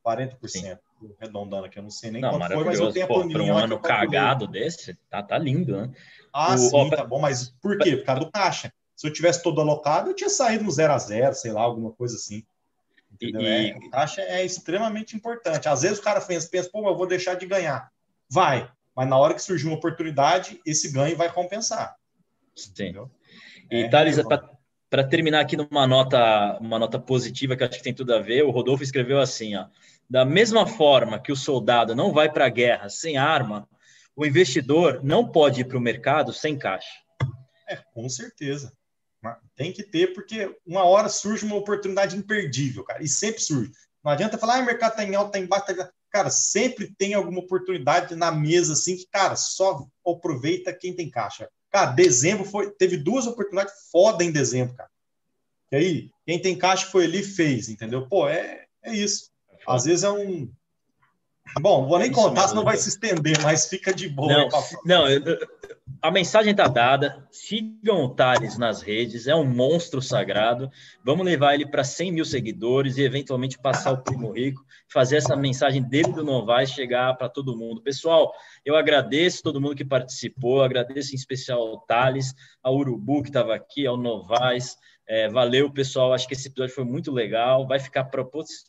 40%. Sim arredondando aqui, eu não sei nem não, quanto foi, mas eu tenho a planilha. Para um ano cagado desse, tá, tá lindo, né? Ah, o, sim, ó, tá bom, mas por quê? Por causa do caixa. Se eu tivesse todo alocado, eu tinha saído no 0 a 0 sei lá, alguma coisa assim. Entendeu? E, é, o caixa é extremamente importante. Às vezes o cara pensa, pensa, pô, eu vou deixar de ganhar. Vai, mas na hora que surgir uma oportunidade, esse ganho vai compensar. Sim. Entendeu? E, é, Thales, é, para terminar aqui numa nota, uma nota positiva que acho que tem tudo a ver, o Rodolfo escreveu assim, ó. Da mesma forma que o soldado não vai para a guerra sem arma, o investidor não pode ir para o mercado sem caixa. É, com certeza. Tem que ter, porque uma hora surge uma oportunidade imperdível, cara, e sempre surge. Não adianta falar, ah, o mercado está em alta, está em baixa. Tá cara, sempre tem alguma oportunidade na mesa, assim, que, cara, só aproveita quem tem caixa. Cara, dezembro foi, teve duas oportunidades foda em dezembro, cara. E aí, quem tem caixa foi ali e fez, entendeu? Pô, é, é isso. Às vezes é um. Bom, não vou nem contar, senão vai se estender, mas fica de boa. Não, não a mensagem está dada. Sigam o Thales nas redes, é um monstro sagrado. Vamos levar ele para 100 mil seguidores e eventualmente passar o Primo Rico, fazer essa mensagem dele do Novaes chegar para todo mundo. Pessoal, eu agradeço todo mundo que participou, agradeço em especial ao Thales, ao Urubu que estava aqui, ao Novaes, É, valeu, pessoal. Acho que esse episódio foi muito legal. Vai ficar para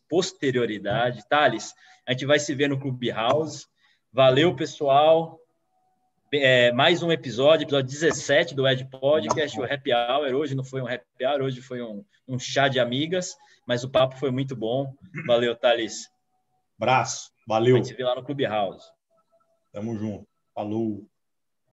posterioridade. Thales, a gente vai se ver no Clubhouse. Valeu, pessoal. É, mais um episódio, episódio 17 do Ed Podcast, o Happy Hour. Hoje não foi um Happy Hour, hoje foi um, um chá de amigas, mas o papo foi muito bom. Valeu, Thales. Abraço. Valeu. A gente se vê lá no Clubhouse. Tamo junto. Falou.